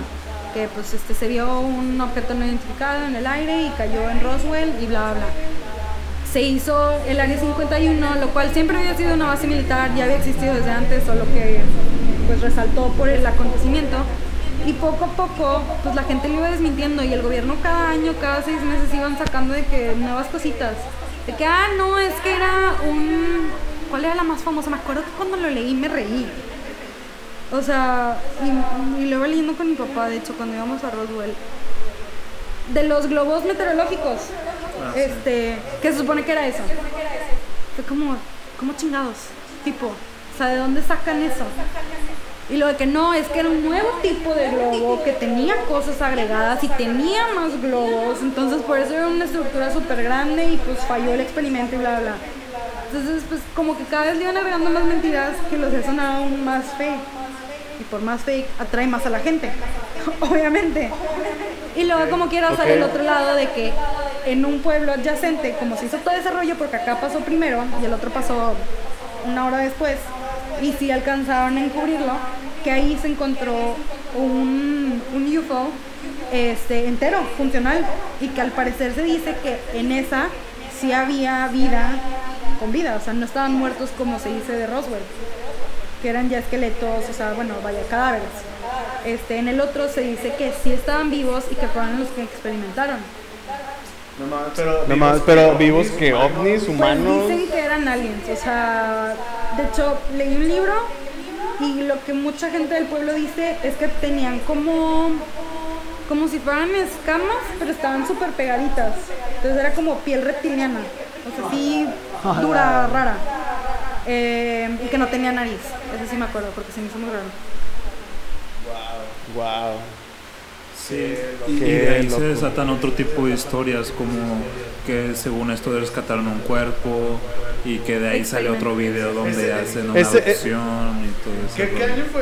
que pues este se vio un objeto no identificado en el aire y cayó en Roswell y bla bla bla se hizo el Área 51, lo cual siempre había sido una base militar, ya había existido desde antes, solo que pues resaltó por el acontecimiento. Y poco a poco, pues la gente lo iba desmintiendo y el gobierno cada año, cada seis meses iban sacando de que nuevas cositas. De que, ah, no, es que era un... ¿Cuál era la más famosa? Me acuerdo que cuando lo leí me reí. O sea, y, y luego leyendo con mi papá, de hecho, cuando íbamos a Roswell, de los globos meteorológicos. Este, que se supone que era eso. Fue como, como chingados, tipo, o sea, ¿de dónde sacan eso? Y lo de que no, es que era un nuevo tipo de globo que tenía cosas agregadas y tenía más globos, entonces por eso era una estructura súper grande y pues falló el experimento y bla, bla, bla. Entonces, pues como que cada vez le iban agregando más mentiras que los hacen aún más fake. Y por más fake, atrae más a la gente, obviamente. Y luego como quiera sale el otro lado de que en un pueblo adyacente, como se hizo todo ese rollo, porque acá pasó primero y el otro pasó una hora después, y sí alcanzaron a encubrirlo, que ahí se encontró un, un UFO este, entero, funcional, y que al parecer se dice que en esa sí había vida con vida, o sea, no estaban muertos como se dice de Roswell, que eran ya esqueletos, o sea, bueno, vaya, cadáveres. Este, en el otro se dice que sí estaban vivos y que fueron los que experimentaron. No más, pero vivos que ovnis, humanos. Pues dicen que eran aliens, o sea, de hecho leí un libro y lo que mucha gente del pueblo dice es que tenían como como si fueran escamas, pero estaban súper pegaditas. Entonces era como piel reptiliana, o sea, así dura, rara. Eh, y que no tenía nariz, eso sí me acuerdo porque se me hizo muy raro. Wow. Sí, y de ahí loco. se desatan otro tipo de historias, como que según esto rescataron un cuerpo y que de ahí sale otro video donde hacen una ese- adopción y todo eso.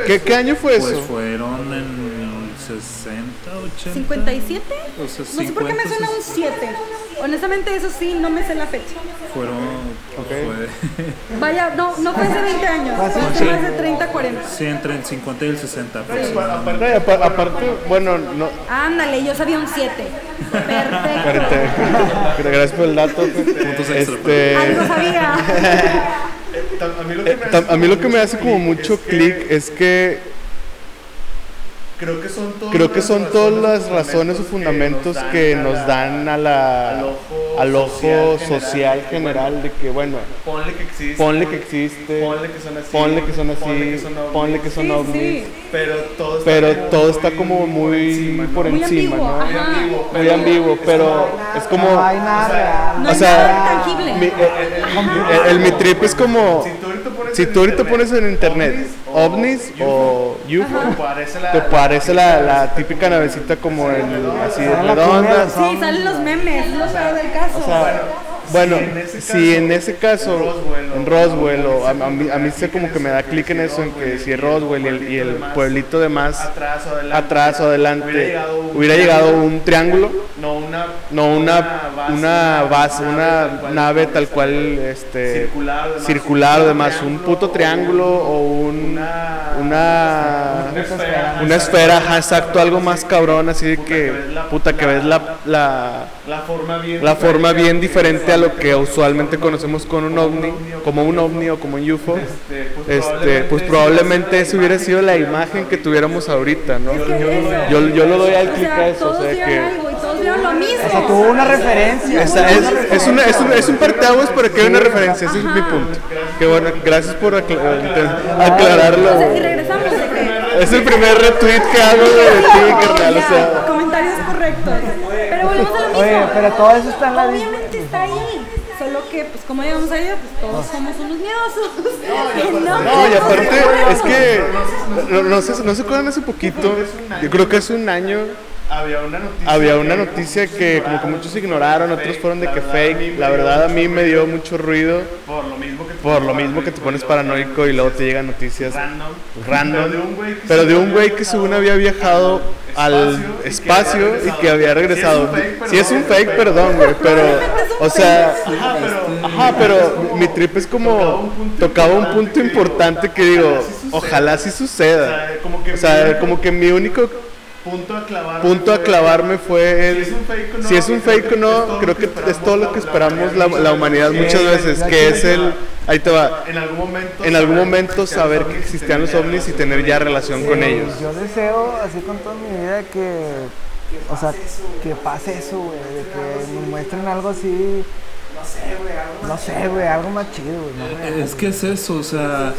¿Qué, qué año fue Pues eso? fueron en 60, 80. ¿57? O sea, No sé por qué me 50, suena un 7. Honestamente, eso sí, no me sé la fecha. Fueron. Ok. fue- Vaya, no, no fue hace 20 años, fue hace más de 30, 40. sí, entre el 50 y el 60 aproximadamente. Aparte, apa- aparte, bueno, no. Ándale, yo sabía un 7. Perfecto. Ahorita, gracias por el dato. Puntos extra. Este, Algo sabía. eh, a mí lo que me hace como mucho clic es que creo que son creo que son todas las razones o fundamentos que nos dan a la al ojo social general de que bueno Ponle que existe. ponle que existe Ponle que son así. ponle que son así ponle que son ovnis. ponle que son Sí, ovnis sí. Pero todo está, pero como todo está muy como muy por Muy encima ambiguo, ¿no? ajá. muy ambiguo pero es como No hay nada real. No o sea, nada tangible. mi- el, mi trip es como Si tú ahorita pones, en internet ovnis o UFO te parece parece la, la típica navecita como el, así de la redonda. Sí, salen los memes, es lo peor del caso. O sea, bueno, en ese si en ese caso, Roswell o- en Roswell, o a, a mí, a mí sí como que me da clic en eso, en que si es Roswell y el, y el pueblito de más atrás o adelante. atrás o adelante Hubiera llegado un- hubiera llegado un triángulo, No una, no una, una base, una nave tal cual este, circular, o demás. circular o demás, un puto triángulo o un, una, una esfera. exacto, algo más cabrón, así de que, puta, que ves la, la, La forma bien. la forma bien diferente a lo que usualmente conocemos con un ovni, como un ovni o como un UFO, este, pues probablemente esa hubiera sido la imagen que tuviéramos ahorita, ¿no? Yo, yo lo doy al clic a eso, o sea que... lo mismo. O sea, tuvo una referencia. Esa es, es, una, es, un, es un parteaguas para que haya una referencia, ese es mi punto. Que bueno, gracias por acla- O sea, y aclararlo. regresamos de que. Es el primer retweet que hago de ti, carnal, o Ya, sea... comentarios correctos. Pero volvemos a lo mismo. Oye, pero todo eso está en la Obviamente está ahí. Solo que, pues, como digamos ayer, pues todos somos unos miedosos. no, No, y aparte es que no, no sé, no se acuerdan hace poquito, yo creo que hace un año Había una noticia. había una noticia que como que muchos ignoraron, otros fueron de que fake. La verdad a mí me dio mucho ruido Por lo mismo que por lo mismo que te pones paranoico y luego te llegan noticias Random. random, Pero de un güey que pero de según un güey que según había viajado al espacio y que había regresado. Si es un fake, perdón, güey, pero o sea, Ajá, pero. Pero mi trip es como tocaba un punto importante que digo, ojalá sí suceda. O sea, como que mi único Punto a clavar. punto a clavarme fue el Si es un fake o no, si es un fake o es no, todo creo que que es todo lo que esperamos la, la humanidad muchas veces, que es el ahí te va, En algún momento. en algún saber momento que saber que existían los ovnis y tener ya relación con ellos. Yo deseo, así con toda mi vida, que. O sea, que pase eso, güey. De que nos muestren algo así. No sé, güey, algo más chido, güey. ¿no? Es que es eso, o sea,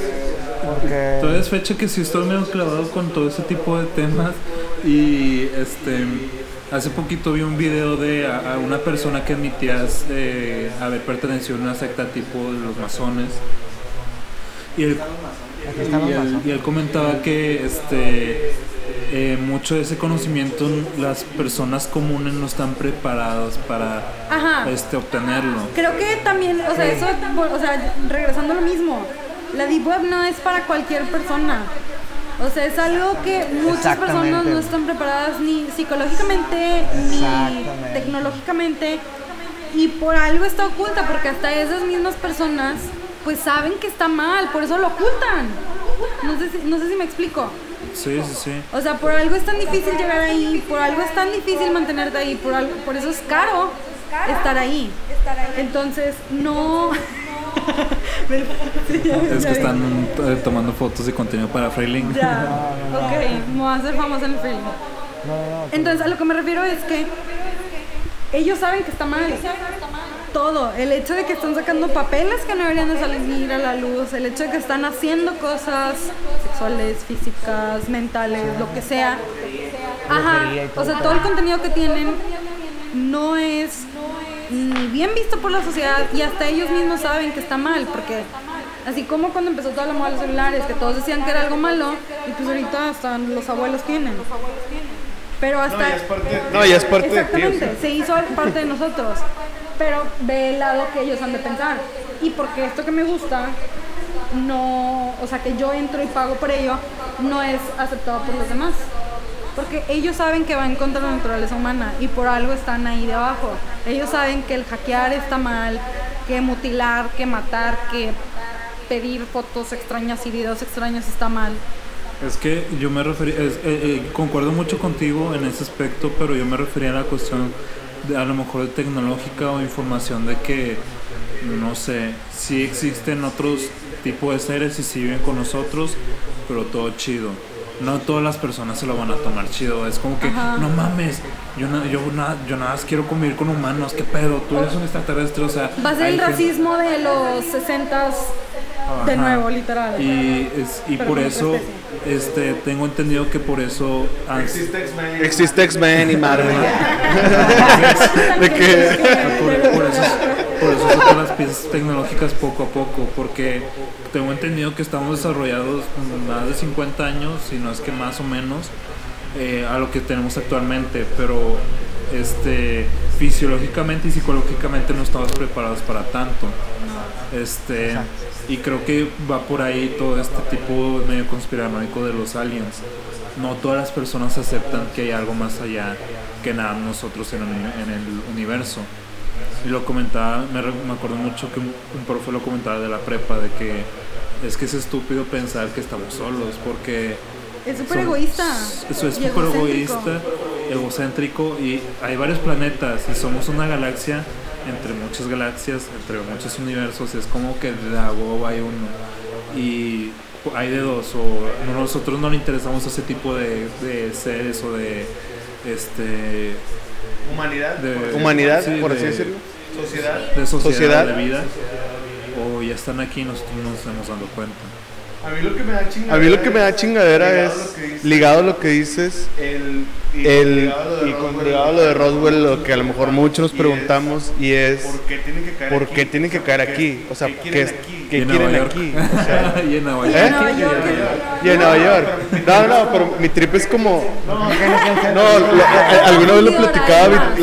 Porque. todavía es fecha que sí estoy medio clavado con todo ese tipo de temas y este hace poquito vi un video de a, a una persona que admitía eh, haber pertenecido a una secta tipo de los masones y él, y él, masones. y él comentaba que este eh, mucho de ese conocimiento las personas comunes no están preparadas para Ajá. este obtenerlo. Creo que también, o sea, eso, o sea, regresando a lo mismo, la Deep Web no es para cualquier persona. O sea, es algo que muchas personas no están preparadas ni psicológicamente ni tecnológicamente y por algo está oculta porque hasta esas mismas personas pues saben que está mal, por eso lo ocultan. No sé si, no sé si me explico. Sí, sí, sí. O sea, por algo es tan difícil llegar ahí, por algo es tan difícil mantenerte ahí, por, algo, por eso es caro estar ahí. Entonces, no... Es que están eh, tomando fotos de contenido para Freeling. Ya, ok, me voy a hacer famosa en el film. Entonces, a lo que me refiero es que ellos saben que está mal. Todo. El hecho de que están sacando papeles que no deberían de salir a la luz, el hecho de que están haciendo cosas sexuales, físicas, mentales, lo que sea. Ajá. O sea, todo el contenido que tienen no es ni bien visto por la sociedad y hasta ellos mismos saben que está mal, porque así como cuando empezó toda la moda de los celulares, que todos decían que era algo malo, y pues ahorita hasta los abuelos tienen. Pero hasta... No, ya es parte, de. Exactamente, se hizo parte de nosotros. Pero ve el lado que ellos han de pensar. Y porque esto que me gusta, no, o sea, que yo entro y pago por ello, no es aceptado por los demás. Porque ellos saben que va en contra de la naturaleza humana y por algo están ahí de abajo. Ellos saben que el hackear está mal, que mutilar, que matar, que pedir fotos extrañas y videos extraños está mal. Es que yo me refería, eh, eh, concuerdo mucho contigo en ese aspecto, pero yo me refería a la cuestión de a lo mejor de tecnológica o información de que, no sé, sí existen otros tipos de seres y sí viven con nosotros, pero todo chido. No todas las personas se lo van a tomar chido. Es como que, Ajá. no mames, yo, na- yo, na- yo nada más quiero convivir con humanos, qué pedo, tú eres un extraterrestre, o sea. Va a ser el gente- racismo de los 60 de nuevo, literal. Y, es- y por eso, este, tengo entendido que por eso han- Existe X-Men. Y Marvel. de por, por eso, por eso sacan las piezas tecnológicas poco a poco, porque tengo entendido que estamos desarrollados más de 50 años, si no es que más o menos, eh, a lo que tenemos actualmente, pero este, fisiológicamente y psicológicamente no estamos preparados para tanto. Este, y creo que va por ahí todo este tipo medio conspiranoico de los aliens. No todas las personas aceptan que hay algo más allá que nada nosotros en el, en el universo. Y lo comentaba, me, me acuerdo mucho que un, un profe lo comentaba de la prepa, de que es que es estúpido pensar que estamos solos, porque Es súper egoísta. Eso es súper egoísta, egocéntrico y hay varios planetas y somos una galaxia entre muchas galaxias, entre muchos universos. Es como que de a huevo hay uno y hay de dos o no, nosotros no le interesamos a ese tipo de, de seres o de este Humanidad. de Humanidad, sí, por de- así decirlo. Sociedad. de sociedad, Sociedad. de vida o ya están aquí y nosotros no nos estamos dando cuenta. A mí lo que me da chingadera, a mí lo que me da chingadera es, ligado a lo que dices, El, y el, con y con ligado a lo de Roswell, lo que a lo mejor muchos nos preguntamos, y es, ¿Por qué tienen que caer ¿por aquí? qué tienen que caer ¿qué- aquí? O sea, ¿qué ¿qué, quieren es- aquí? qué quieren Nueva York. aquí? O sea, y en Nueva York. y en Nueva York. No, no, pero mi trip es como. No, alguna vez lo platicaba,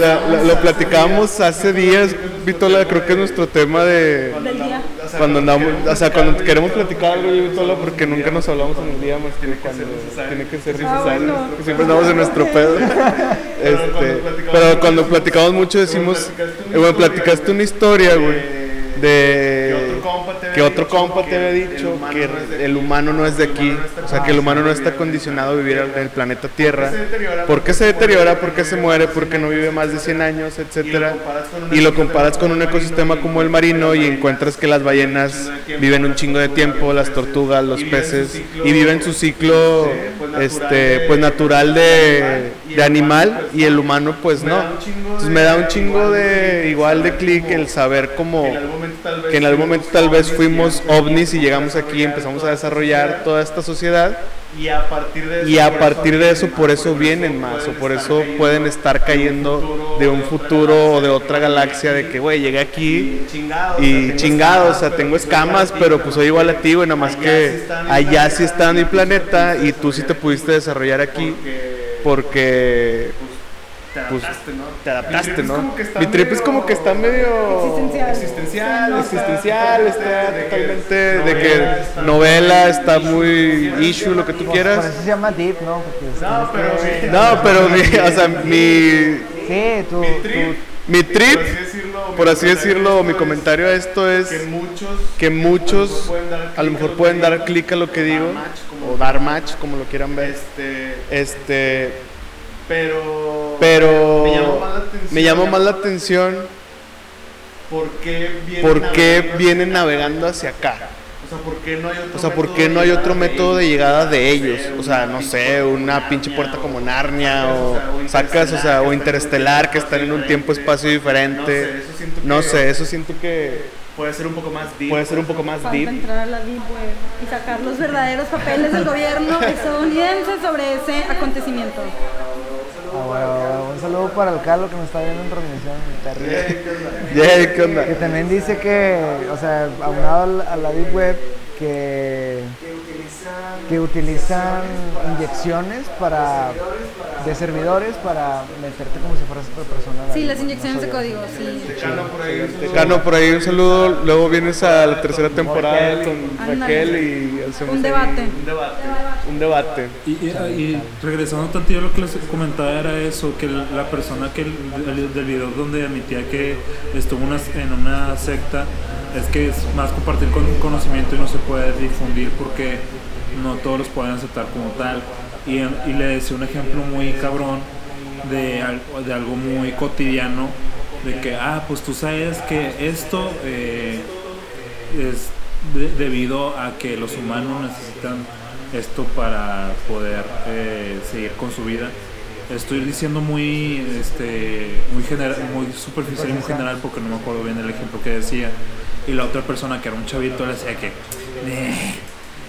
lo platicábamos hace días, Vitola, creo que es nuestro tema de Del día. Cuando andamos, o sea, cuando queremos platicar algo, yo Vitola, porque nunca nos hablamos en el día más que cuando tiene que ser Ah, necesario, siempre andamos en nuestro pedo. Este, pero cuando platicamos mucho decimos, eh, bueno, platicaste una historia, güey, de que otro compa te había dicho que el humano no es de aquí, o sea, que el humano no está condicionado a vivir en el planeta Tierra. ¿Por qué se deteriora? ¿Por qué se muere? ¿Por qué no vive más de 100 años, etcétera? Y lo comparas con un ecosistema como el marino y encuentras que las ballenas viven un chingo de tiempo, las tortugas, los peces y viven su ciclo este pues natural de, de animal y el humano pues no. Entonces me da un chingo de igual de clic el saber cómo que en algún momento tal vez fuimos ovnis y llegamos aquí y empezamos a desarrollar toda esta sociedad. Y a partir de eso, y a partir de eso por eso vienen más o por eso pueden estar cayendo de un futuro o de otra galaxia de que güey llegué aquí y chingado, o sea, tengo escamas, pero pues soy igual a ti, güey, nada más que allá sí está en mi planeta y tú sí te pudiste desarrollar aquí porque pues te adaptaste, ¿no? Mi trip es como que está medio Existencial. existencial, existencial, está totalmente de que novela, está muy issue, lo que tú Por quieras. eso se llama Deep, ¿no? Porque No, pero. No, pero mi, o sea, mi, Sí, tú mi trip, Por así decirlo, por así mi decirlo, mi comentario a esto es que muchos que muchos a lo mejor pueden dar clic a lo que digo o dar match como lo quieran ver este este pero pero me llamó más la atención, me llamó más la atención por qué vienen por qué navegando vienen hacia acá? navegando hacia acá o sea por qué no hay otro o sea por método qué no hay de otro llegada método de ellos? llegada de ellos o sea no sé una pinche puerta como Narnia o sacas o sea o Interestelar, que están en un tiempo espacio diferente no sé eso siento que puede ser un poco más deep puede ser un poco más Falta deep entrar a la Deep Web y sacar los verdaderos papeles del gobierno estadounidense sobre ese acontecimiento. Un saludo para el Carlos que nos está viendo en transmisión. terrible. Yeah, ¿qué onda? Que también dice que, o sea, aunado a la Deep Web, que, que utilizan inyecciones para de servidores para meterte como si fueras otra persona. Sí, las inyecciones de código, sí. Chano por ahí por ahí un saludo. Luego vienes a la tercera temporada con. Raquel y hacemos Un debate. un debate Un debate. Y, y- y regresando tantillo a lo que les comentaba era eso, que la persona que el, el- del video donde admitía que estuvo una- en una secta es que es más compartir con conocimiento y no se puede difundir porque no todos los pueden aceptar como tal. Y, y le decía un ejemplo muy cabrón de, de algo muy cotidiano, de que, ah, pues tú sabes que esto eh, es de- debido a que los humanos necesitan esto para poder eh, seguir con su vida. Estoy diciendo muy, este, muy, general, muy superficial y muy general porque no me acuerdo bien el ejemplo que decía. Y la otra persona que era un chavito le decía que... "Eh",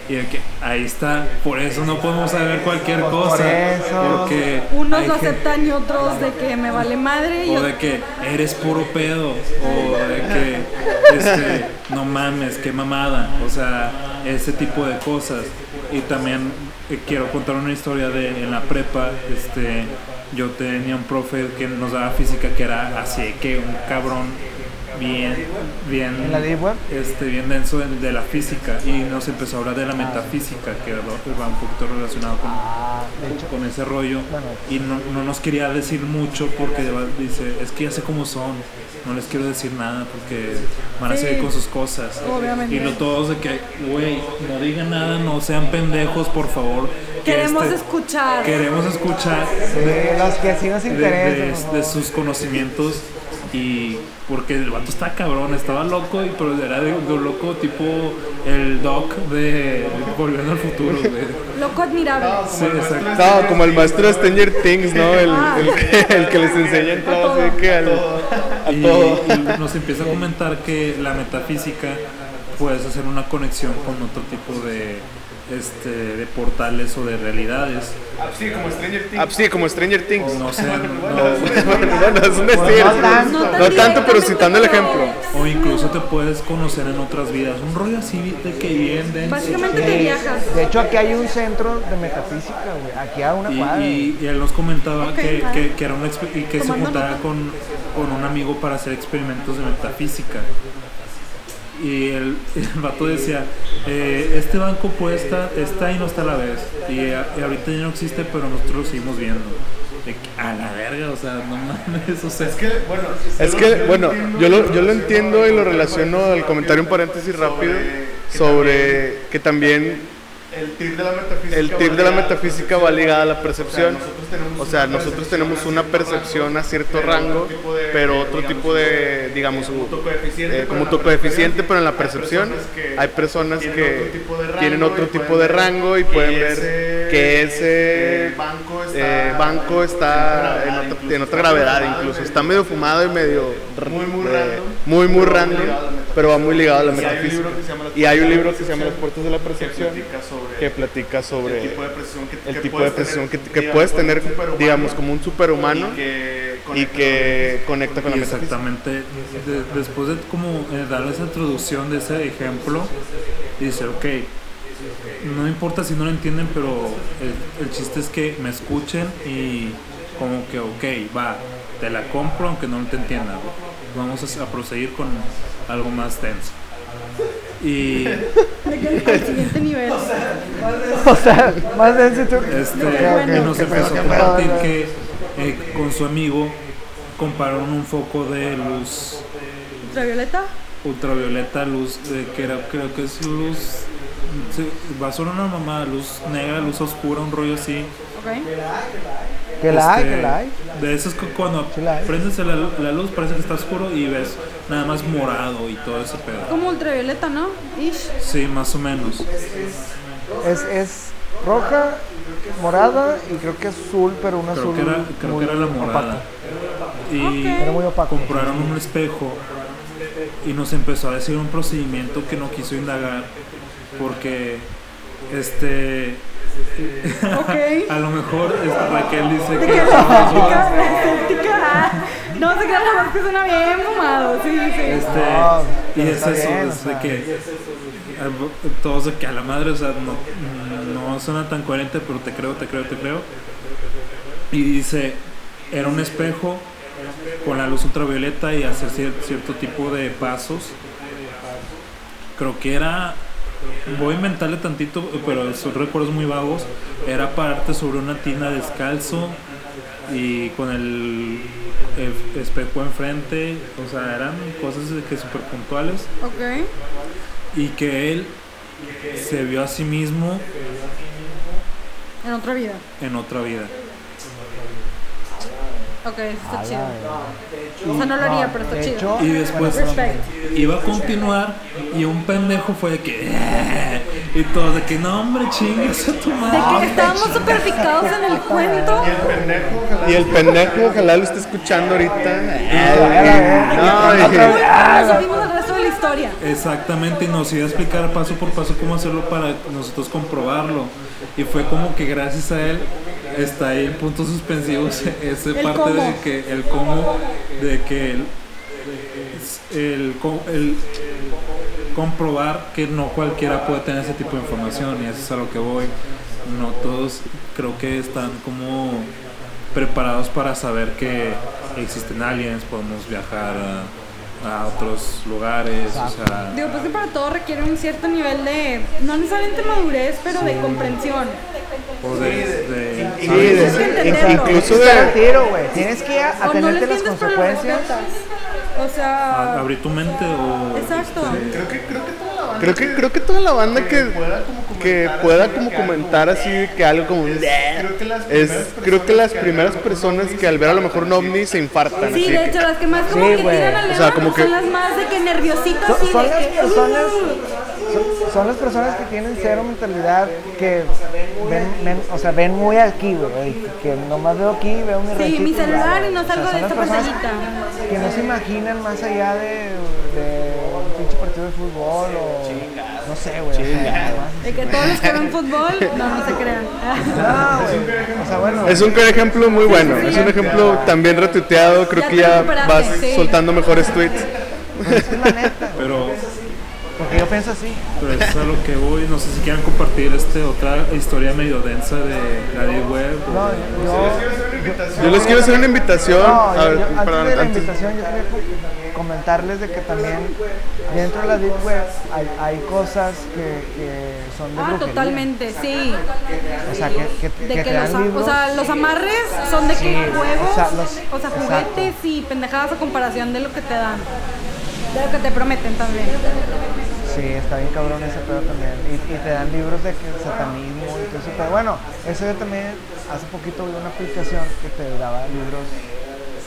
Y de que ahí está, por eso no podemos saber cualquier Por cosa. eso. Porque Unos lo aceptan y otros de que me vale madre. Y o de que eres puro pedo. O de que este, no mames, qué mamada. O sea, ese tipo de cosas. Y también eh, quiero contar una historia de en la prepa. Este, yo tenía un profe que nos daba física que era así que un cabrón bien, bien, ¿En la Deep Web? este, bien denso de, de la física y nos empezó a hablar de la metafísica que va un poquito relacionado con, Ah, de hecho, con ese rollo Bueno. y no, no nos quería decir mucho porque de- dice, es que ya sé cómo son, no les quiero decir nada porque van a Sí. seguir con sus cosas. Obviamente. Y lo todos de que, güey, no digan nada, no sean pendejos, por favor. que queremos este- escuchar. Queremos escuchar sí, los que sí nos de, interesan. de- de sus conocimientos y porque el vato está cabrón, estaba loco, y pero era de, de un loco tipo el doc de Volviendo al Futuro. güey. Loco admirable. Sí, exacto. No, como el maestro de Stranger Things, ¿no? El, el que, el que les enseña a entrar así de que al- a y, todo. y nos empieza a comentar que la metafísica puedes hacer una conexión con otro tipo de este de portales o de realidades Sí, como Stranger Things. Ah, sí, como Stranger Things. no sé No, no- bueno, es un no tanto. No No tan tanto, pero citando el ejemplo. o incluso te puedes conocer en otras vidas un rollo así de que bien denso. Básicamente te viajas. De hecho, aquí hay un centro de metafísica, güey. Aquí a una Y, cuadra. y- y él nos comentaba que, vale. que- que era un exper- y que se juntara con, con un amigo para hacer experimentos de metafísica. Y el, el vato decía, eh, este banco pues está, está y no está a la vez. Y, a- y ahorita ya no existe, pero nosotros lo seguimos viendo. De a la verga, o sea, no mames, o sea, Es que, bueno, Es que, bueno, yo lo, yo lo entiendo y lo relaciono al comentario un paréntesis rápido sobre que también el tip de la metafísica. el tip de la metafísica va ligada a la percepción. nosotros tenemos O sea, una nosotros percepción tenemos una percepción a cierto rango, pero otro digamos, tipo de, digamos, como otro coeficiente, eh, pero en la percepción hay personas que tienen otro tipo de rango y pueden de ver que ese, eh, banco está, eh, está en otra gravedad incluso. Está medio fumado y medio Muy, muy random, muy, muy pero va random, muy ligado a la metafísica. pero va muy ligado a la Y hay un metafísica. libro que se llama Las Y hay un Puertas de la libro que se llama Las Percepción, puertas de la que percepción platica sobre que platica sobre el tipo de percepción que, el que puedes que, tener, que digamos, puedes como un tener, superhumano digamos, como un superhumano y que y que conecta con la metafísica. exactamente, de- después de como eh, darle esa introducción de ese ejemplo, dice, ok, no importa si no lo entienden, pero el, el chiste es que me escuchen y como que, ok, va, te la compro aunque no te entienda. Vamos a, a proseguir con algo más denso. Y Al siguiente nivel. O sea, más denso tú. este, ok, y nos empezó a compartir que eh, con su amigo compararon un foco de luz ¿Ultravioleta? ultravioleta, luz de que era, creo que es luz, sí, va a sonar una mamá, luz negra, luz oscura, un rollo así. Ok. Que la hay, Este, que la hay. De esos que cuando Sí la hay. prendes la, la luz parece que está oscuro y ves nada más morado y todo ese pedo. Como ultravioleta, ¿no? Ish. Sí, más o menos. Es, es roja, morada y creo que azul, pero un Creo azul. que era, creo muy que era la opaco. morada. Y Ok. Era muy opaco. compraron un espejo y nos empezó a decir un procedimiento que no quiso indagar porque este A lo mejor este, Raquel dice ¿De que no, escéptica. Ah, No, se crean la voz que suena bien fumado. Sí, sí. Este, No, y es eso, bien, es de que eh, todos de que a la madre, o sea, no, no suena tan coherente, pero te creo, te creo, te creo. Y dice, era un espejo con la luz ultravioleta y hacer cier- cierto tipo de pasos. Creo que era, voy a inventarle tantito, pero son recuerdos muy vagos. Era pararte sobre una tina descalzo y con el, el espejo enfrente, o sea, eran cosas que súper puntuales Ok. y que él se vio a sí mismo En otra vida. en otra vida. Ok, eso está chido. O sea, no lo haría, pero está de chido. Y después iba a continuar y un pendejo fue de que... "Eh", Y todo de que no, hombre, chingas a tu De madre. que estábamos súper picados en el cuento. Y el pendejo, ojalá lo esté escuchando ahorita. Ah, No, dije, nos subimos el resto de la historia. Exactamente, y nos iba a explicar paso por paso cómo hacerlo para nosotros comprobarlo. Y fue como que gracias a él está ahí en puntos suspensivos esa parte cómo. de que el cómo, de que el, el, el comprobar que no cualquiera puede tener ese tipo de información y eso es a lo que voy. No todos creo que están como preparados para saber que existen aliens, podemos viajar a, a otros lugares, o sea, Digo, pues que para todo requiere un cierto nivel de, no necesariamente madurez, pero de comprensión. o de, de- sí, de- entenderlo. incluso de. tiro, güey. Tienes que O no lo atenerte a las consecuencias. O a- sea, abrir tu mente o exacto. Creo que, creo que Creo que, creo que toda la banda que, pueda como que comentar pueda así como que algo comentar así que algo como un creo que las es primeras creo que las personas primeras personas que al ver a lo mejor un ovni se infartan Sí, así de hecho, las que más como Sí, que tiran al O sea, como son las más de que nerviositas Son, son de las que... personas, "Uh". son, son las personas que tienen cero mentalidad, que ven, ven- o sea, ven muy aquí, güey, que nomás veo aquí, veo mi Sí, mi celular y no O sea, salgo de esta pantallita. Que no se imaginan más allá de, partido de fútbol o no sé, güey. De que todos los que ven fútbol, no, no se crean. No, güey. O sea, bueno. es un ejemplo muy bueno es un ejemplo también retuiteado creo Ya que ya vas sí. soltando mejores tweets pues, es la neta, pero porque yo pienso así. pero eso es a lo que voy no sé si quieran compartir este otra historia medio densa de la Deep Web o No, de- yo, yo les quiero hacer una invitación No, a yo- ver, yo- antes perdón, de la antes- invitación yo quería co- comentarles de que también dentro de la Deep Web hay, hay cosas que, que son de Ah, brujería. totalmente, sí. O sea, que, que, De que que te los, dan libros. o sea, los amarres son de que Sí, juegos, o sea, o los- sea, exacto. juguetes y pendejadas a comparación de lo que te dan. De lo que te prometen también. Sí, está bien cabrón ese pedo también. Y, y te dan libros de que satanismo y todo eso. Pero bueno, eso yo también hace poquito vi una aplicación que te daba libros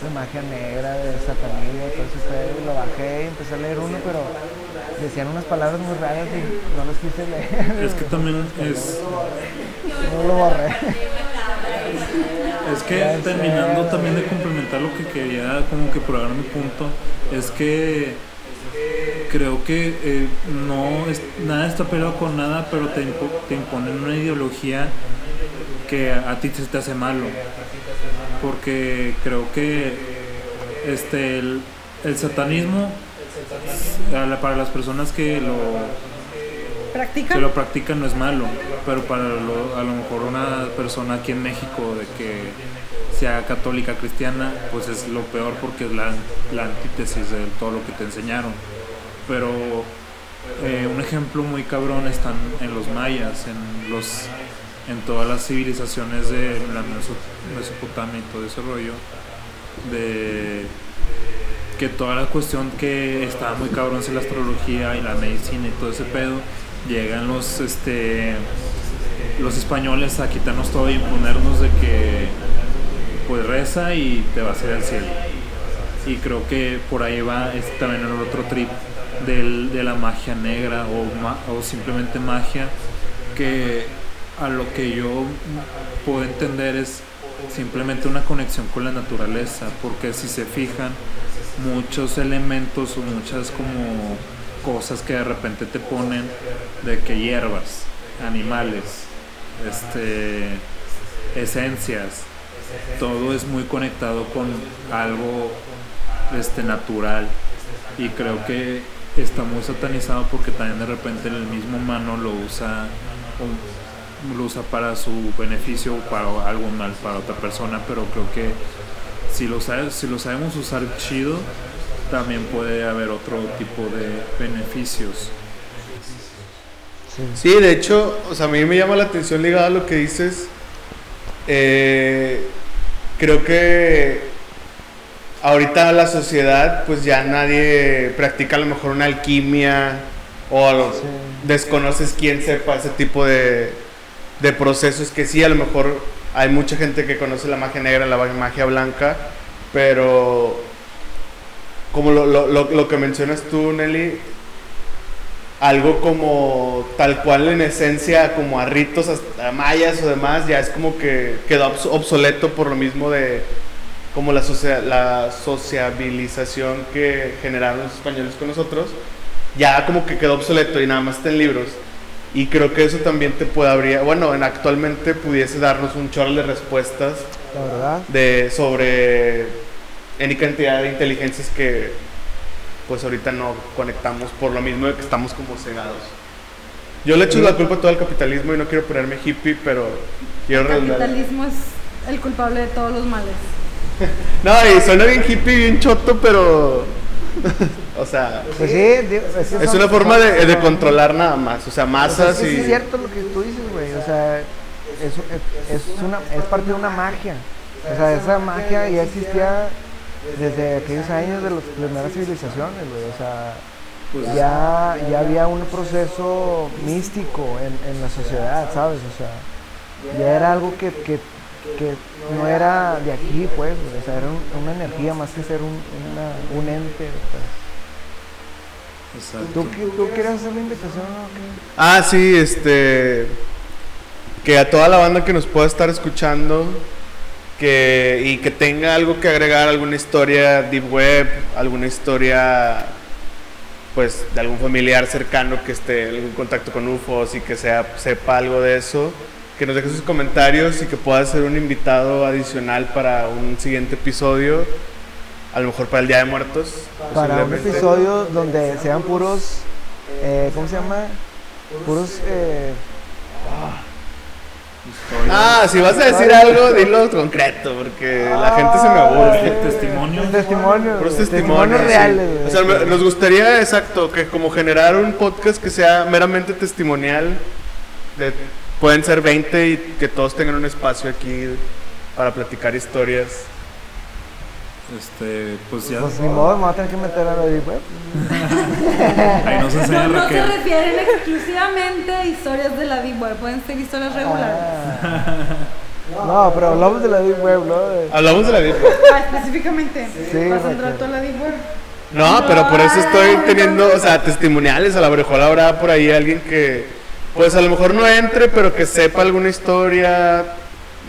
de magia negra, de satanismo, todo pedo. Y lo bajé y empecé a leer uno, pero decían unas palabras muy raras y no los quise leer. es que también es No lo borré. Es que terminando también de complementar lo que quería como que probar mi punto, es que creo que eh, no es, nada está peleado con nada, pero te, impo- te imponen una ideología que a, ti se te hace malo. Porque creo que este el, el satanismo para las personas que lo ¿Practican? que lo practican no es malo, pero para lo- a lo mejor una persona aquí en México de que sea católica cristiana, pues es lo peor porque es la, la antítesis de todo lo que te enseñaron. Pero eh, un ejemplo muy cabrón están en los mayas, en los en todas las civilizaciones de la Meso- Mesopotamia y todo ese rollo, de que toda la cuestión que estaba muy cabrón es la astrología y la medicina y todo ese pedo, llegan los este los españoles a quitarnos todo y imponernos de que pues reza y te vas a ir al cielo. Y creo que por ahí va es también el otro trip del- de la magia negra o, o simplemente magia que a lo que yo puedo entender es simplemente una conexión con la naturaleza, porque si se fijan, muchos elementos o muchas como cosas que de repente te ponen de que hierbas, animales, este esencias, todo es muy conectado con algo este natural. Y creo que está muy satanizado porque también de repente el mismo humano lo usa lo usa para su beneficio o para algo mal para otra persona pero creo que si lo sabes si lo sabemos usar chido también puede haber otro tipo de beneficios Sí, de hecho, o sea, a mí me llama la atención ligado a lo que dices. Eh, creo que ahorita la sociedad, pues ya nadie practica a lo mejor una alquimia o Sí. desconoces quién sepa ese tipo de, de procesos que sí, a lo mejor hay mucha gente que conoce la magia negra, la magia blanca, Pero como lo, lo, lo, lo que mencionas tú, Nelly, algo como tal cual en esencia, como a ritos, hasta mayas o demás, ya es como que quedó obs- obsoleto por lo mismo de como la, socia- la sociabilización que generaron los españoles con nosotros, ya como que quedó obsoleto y nada más está en libros. Y creo que eso también te puede abrir, bueno, en actualmente pudiese darnos un chorro de respuestas La verdad. de sobre any cantidad de inteligencias que pues ahorita no conectamos por lo mismo de que estamos como cegados. Yo le echo la culpa a todo el capitalismo y no quiero ponerme hippie, pero quiero El redundar. capitalismo es el culpable de todos los males. No, y suena bien hippie, bien choto, pero o sea, Pues sí, digo, es, una forma de, controlar nada más, o sea, O sea, masas es que y es cierto lo que tú dices, güey. O sea, es, es, es una, es parte de una magia. O sea, esa magia ya existía desde aquellos años de las primeras civilizaciones, güey. O sea, Pues, ya, ya había un proceso místico en, en la sociedad, ¿sabes? O sea, ya era algo que, que, que no era de aquí, pues. O sea, era un- una energía más que ser un, una, un ente. pues. exacto. ¿Tú, qué- ¿Tú quieres hacer la invitación o qué? Ah, sí, este. Que a toda la banda que nos pueda estar escuchando que, y que tenga algo que agregar, alguna historia deep web, alguna historia pues de algún familiar cercano que esté en algún contacto con UFOs y que sea, sepa algo de eso, que nos deje sus comentarios y que pueda ser un invitado adicional para un siguiente episodio, a lo mejor para el Día de Muertos. para un episodio donde sean puros, eh, ¿cómo se llama? Puros, eh, Ah, si vas a decir algo, dilo concreto, porque la gente se me aburre. Testimonio. testimonios, Puros testimonios. sí. reales. güey. O sea, nos gustaría, exacto, que como generar un podcast que sea meramente testimonial. De, pueden ser 20 y que todos tengan un espacio aquí para platicar historias. Este, pues ya. Pues ni modo, me voy a tener que meter a la deep web. Ahí nos enseña No, no se refieren exclusivamente a historias de la Deep Web, pueden ser historias regulares. Ah. No, pero hablamos de la deep web, ¿no? Hablamos de la Deep Web. Ah, específicamente. Sí, ¿Vas a entrar tú a la Deep Web? No, pero por eso estoy teniendo, o sea, testimoniales. A lo mejor habrá por ahí alguien que, pues a lo mejor no entre, pero que sepa alguna historia,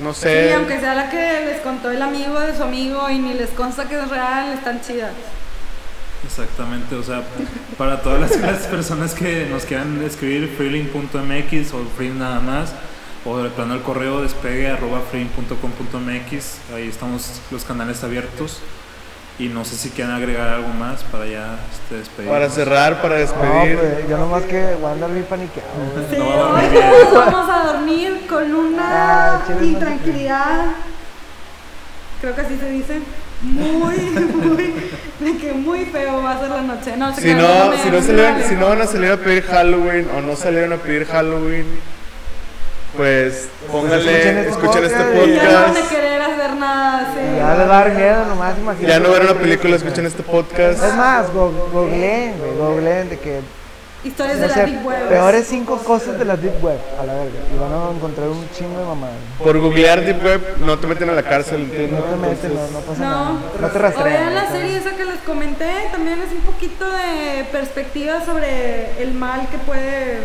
no sé. Sí, aunque sea la que les contó el amigo de su amigo y ni les consta que es real, están chidas. Exactamente, o sea, para todas las, las personas que nos quieran escribir freelink.mx o free nada más, o de plano el correo despegue arroba freelink.com.mx, ahí estamos los canales abiertos. Y no sé si quieren agregar algo más para ya este, despedir. Para cerrar, para No, despedir. pues yo nomás que voy a andar bien paniqueado. güey. Sí, No va a dormir hoy todos vamos a dormir con una Ah, intranquilidad. Creo que así se dice. Muy, muy, de que muy feo va a ser la noche. No, se Si no, me- si no, salieron- si no van a salir a pedir Halloween o no salieron a pedir Halloween, pues pónganle, escuchen este escuchen este podcast Ya hacer nada les va a dar miedo nomás, imagínate. Ya no ver una película, escuchen este podcast. Es más, go- googleen, googleen de que, Historias no de la sé, Deep Web. peores cinco cosas de la deep web, a la verga. Y van a encontrar un chingo de mamadas. Por googlear Deep Web no te meten a la cárcel, ¿entiendes? No te metes, no, no pasa No. nada. No te O rastrean. vean la serie esa que les comenté, también es un poquito de perspectiva sobre el mal que puede...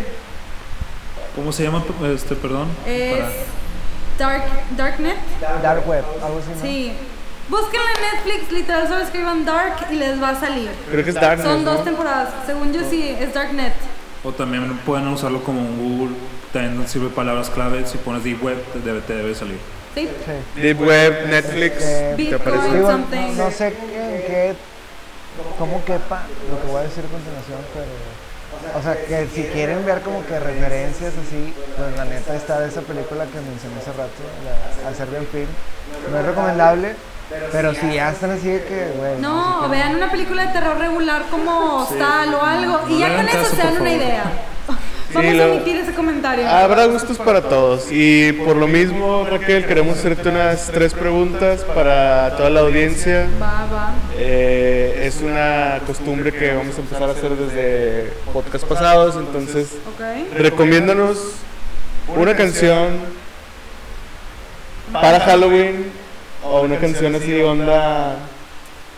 ¿Cómo se llama? Este, perdón. Es Para- Dark, Darknet. Dark web, algo así, ¿no? Sí. Búsquenla en Netflix, literal solo escriban Dark y les va a salir. Creo que es Darkness, Son dos ¿no? temporadas. Según yo sí, es Darknet. O también pueden usarlo como en Google. También sirve palabras clave. Si pones deep web, te debe, te debe salir. ¿Sí? Sí. Deep Web, Netflix, Eh, ¿te aparece? Digo, no sé en qué, cómo quepa lo que voy a decir a continuación, pero... O sea, que si quieren ver como que referencias así, pues la neta está esa película que mencioné hace rato, la, al Serbian Film. No es recomendable, pero si ya están así de que, güey... No, vean una película de terror regular como Hostal o algo. Y ya con eso se dan una idea. Vamos a emitir ese comentario. Habrá gustos para todos. Y por lo mismo, Raquel, queremos hacerte unas tres preguntas para toda la audiencia. Va, va. Eh, es una costumbre que vamos a empezar a hacer desde podcast pasados, entonces recomiéndanos una canción para Halloween O una canción así, onda.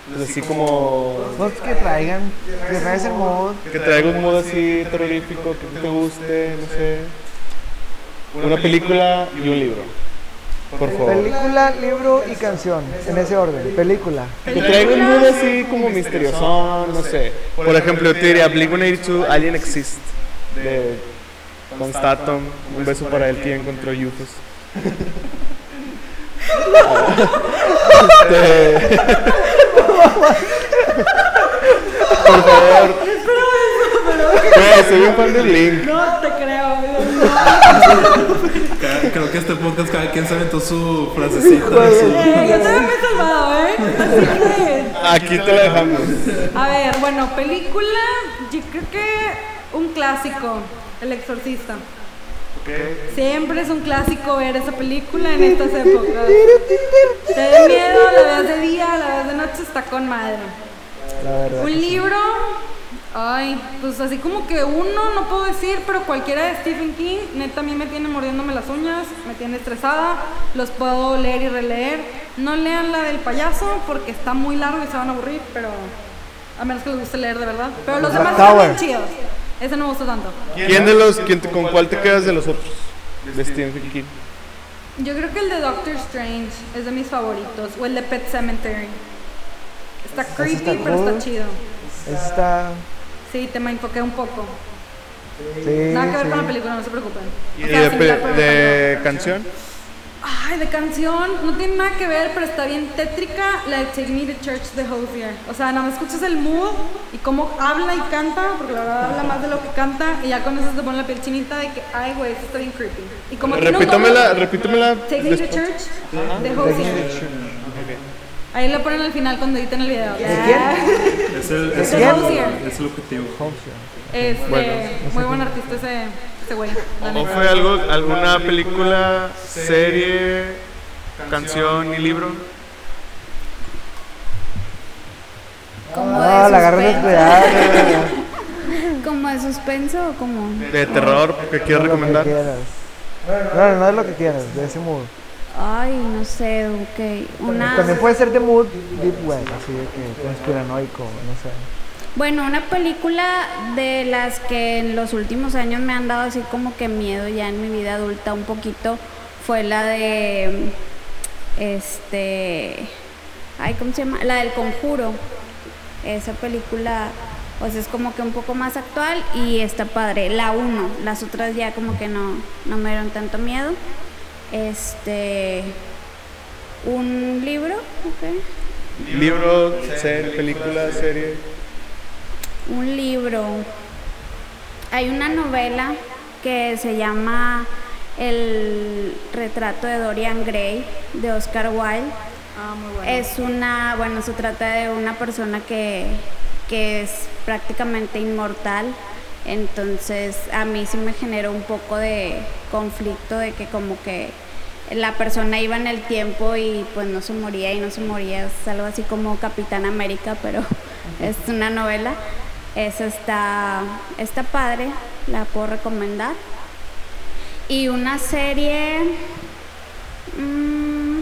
Pues así como. Que traigan, que traigas el mood. Que traiga un mood así terrorífico, que te guste, no sé. Una película y un libro. Por favor. Película, libro y canción, en ese orden. Película. Que traiga un mood así como misterioso, no sé. Por ejemplo, yo te diría Blink-182 Alien Exist. De Constatum. Un beso para él que encontró UFOs. Este- Por favor. Güey, soy un fan de Blink. No te creo. Cada- Creo que este podcast cada quien se aventó su frasecita. Eh, yo también me he salvado, ¿eh? Así que- Aquí te la dejamos. A ver, bueno, película, yo creo que un clásico, El Exorcista. Siempre es un clásico ver esa película en estas épocas. Te da miedo, la ves de día, la ves de noche, está con madre. La verdad. Un libro, ay, pues así como que uno, no puedo decir, pero cualquiera de Stephen King, neta a mí me tiene mordiéndome las uñas, me tiene estresada, los puedo leer y releer. No lean la del payaso porque está muy largo y se van a aburrir, pero a menos que les guste leer de verdad. Pero los demás están bien chidos. Ese no me gustó tanto. ¿Quién de los, quién con cuál te quedas de los otros? De Stephen King. Yo creo que el de Doctor Strange es de mis favoritos, o el de Pet Cemetery. Está creepy, está pero cool. está chido. Está. Sí, te me enfoqué un poco. Sí, Nada que ver sí. con la película, no se preocupen. ¿Y O sea, de, de canción? Ay, de canción, no tiene nada que ver, pero está bien tétrica la de Take Me to Church de Hosier. O sea, nada más escuchas el mood y cómo habla y canta, porque la verdad habla más de lo que canta, y ya con eso te pone la piel chinita de que, ay, güey, esto está bien creepy. Y como Repítamela, tono- repítamela. Take Me to. Church de Hosier. Ahí lo ponen al final cuando editen el video. quién? Es el, es De el- es el objetivo. Este, Bueno. muy buen artista ese, ese güey. ¿O fue algo, alguna película, serie, canción y libro? Como de la agarras de suspenso. cuidado. Como de suspenso o como. De terror, que quieres recomendar? No, no es lo que quieras, de ese mood. Ay, no sé, ok. Una. También puede ser de mood deep web, así de que conspiranoico, no sé. Bueno, una película de las que en los últimos años me han dado así como que miedo ya en mi vida adulta un poquito fue la de este ay, ¿cómo se llama? La del Conjuro. Esa película o sea, es como que un poco más actual y está padre. La 1, las otras ya como que no no me dieron tanto miedo. Este un libro, ok. Libro, serie, película, serie. Un libro. Hay una novela que se llama El retrato de Dorian Gray de Oscar Wilde. Ah, muy bueno. Es una, bueno, se trata de una persona que, que es prácticamente inmortal. Entonces a mí sí me generó un poco de conflicto de que como que la persona iba en el tiempo y pues no se moría y no se moría. Es algo así como Capitán América, pero es una novela. Esa está, está padre, la puedo recomendar. Y una serie... mm,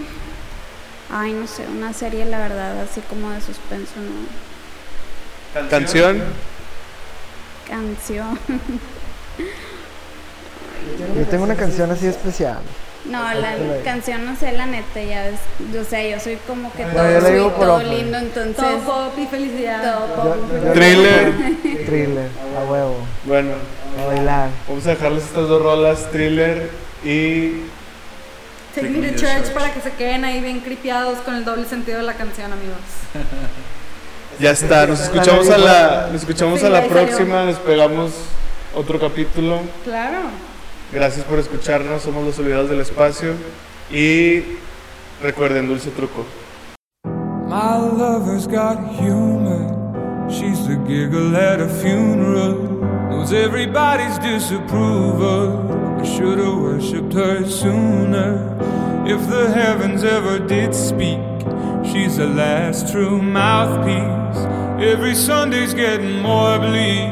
ay, no sé, una serie la verdad, así como de suspenso, ¿no? Canción. Canción. Yo tengo una canción así especial. No, la canción no sé, la neta, ya ves. O sea, yo soy como que No, todo yo digo sweet, todo lindo, entonces... Todo pop y felicidad. todo Yo- pop. yo- Thriller. Thriller, a huevo, Bueno, a bailar. vamos a dejarles estas dos rolas, thriller y Take Me to Church para que se queden ahí bien cripiados con el doble sentido de la canción, amigos. ya está. Nos escuchamos a la, nos escuchamos Sí, a la próxima. Les pegamos otro capítulo. Claro. Gracias por escucharnos. Somos los olvidados del espacio y recuerden dulce truco. My lover's got humor. She's the giggle at a funeral. Knows everybody's disapproval. I should have worshipped her sooner. If the heavens ever did speak, she's the last true mouthpiece. Every Sunday's getting more bleak.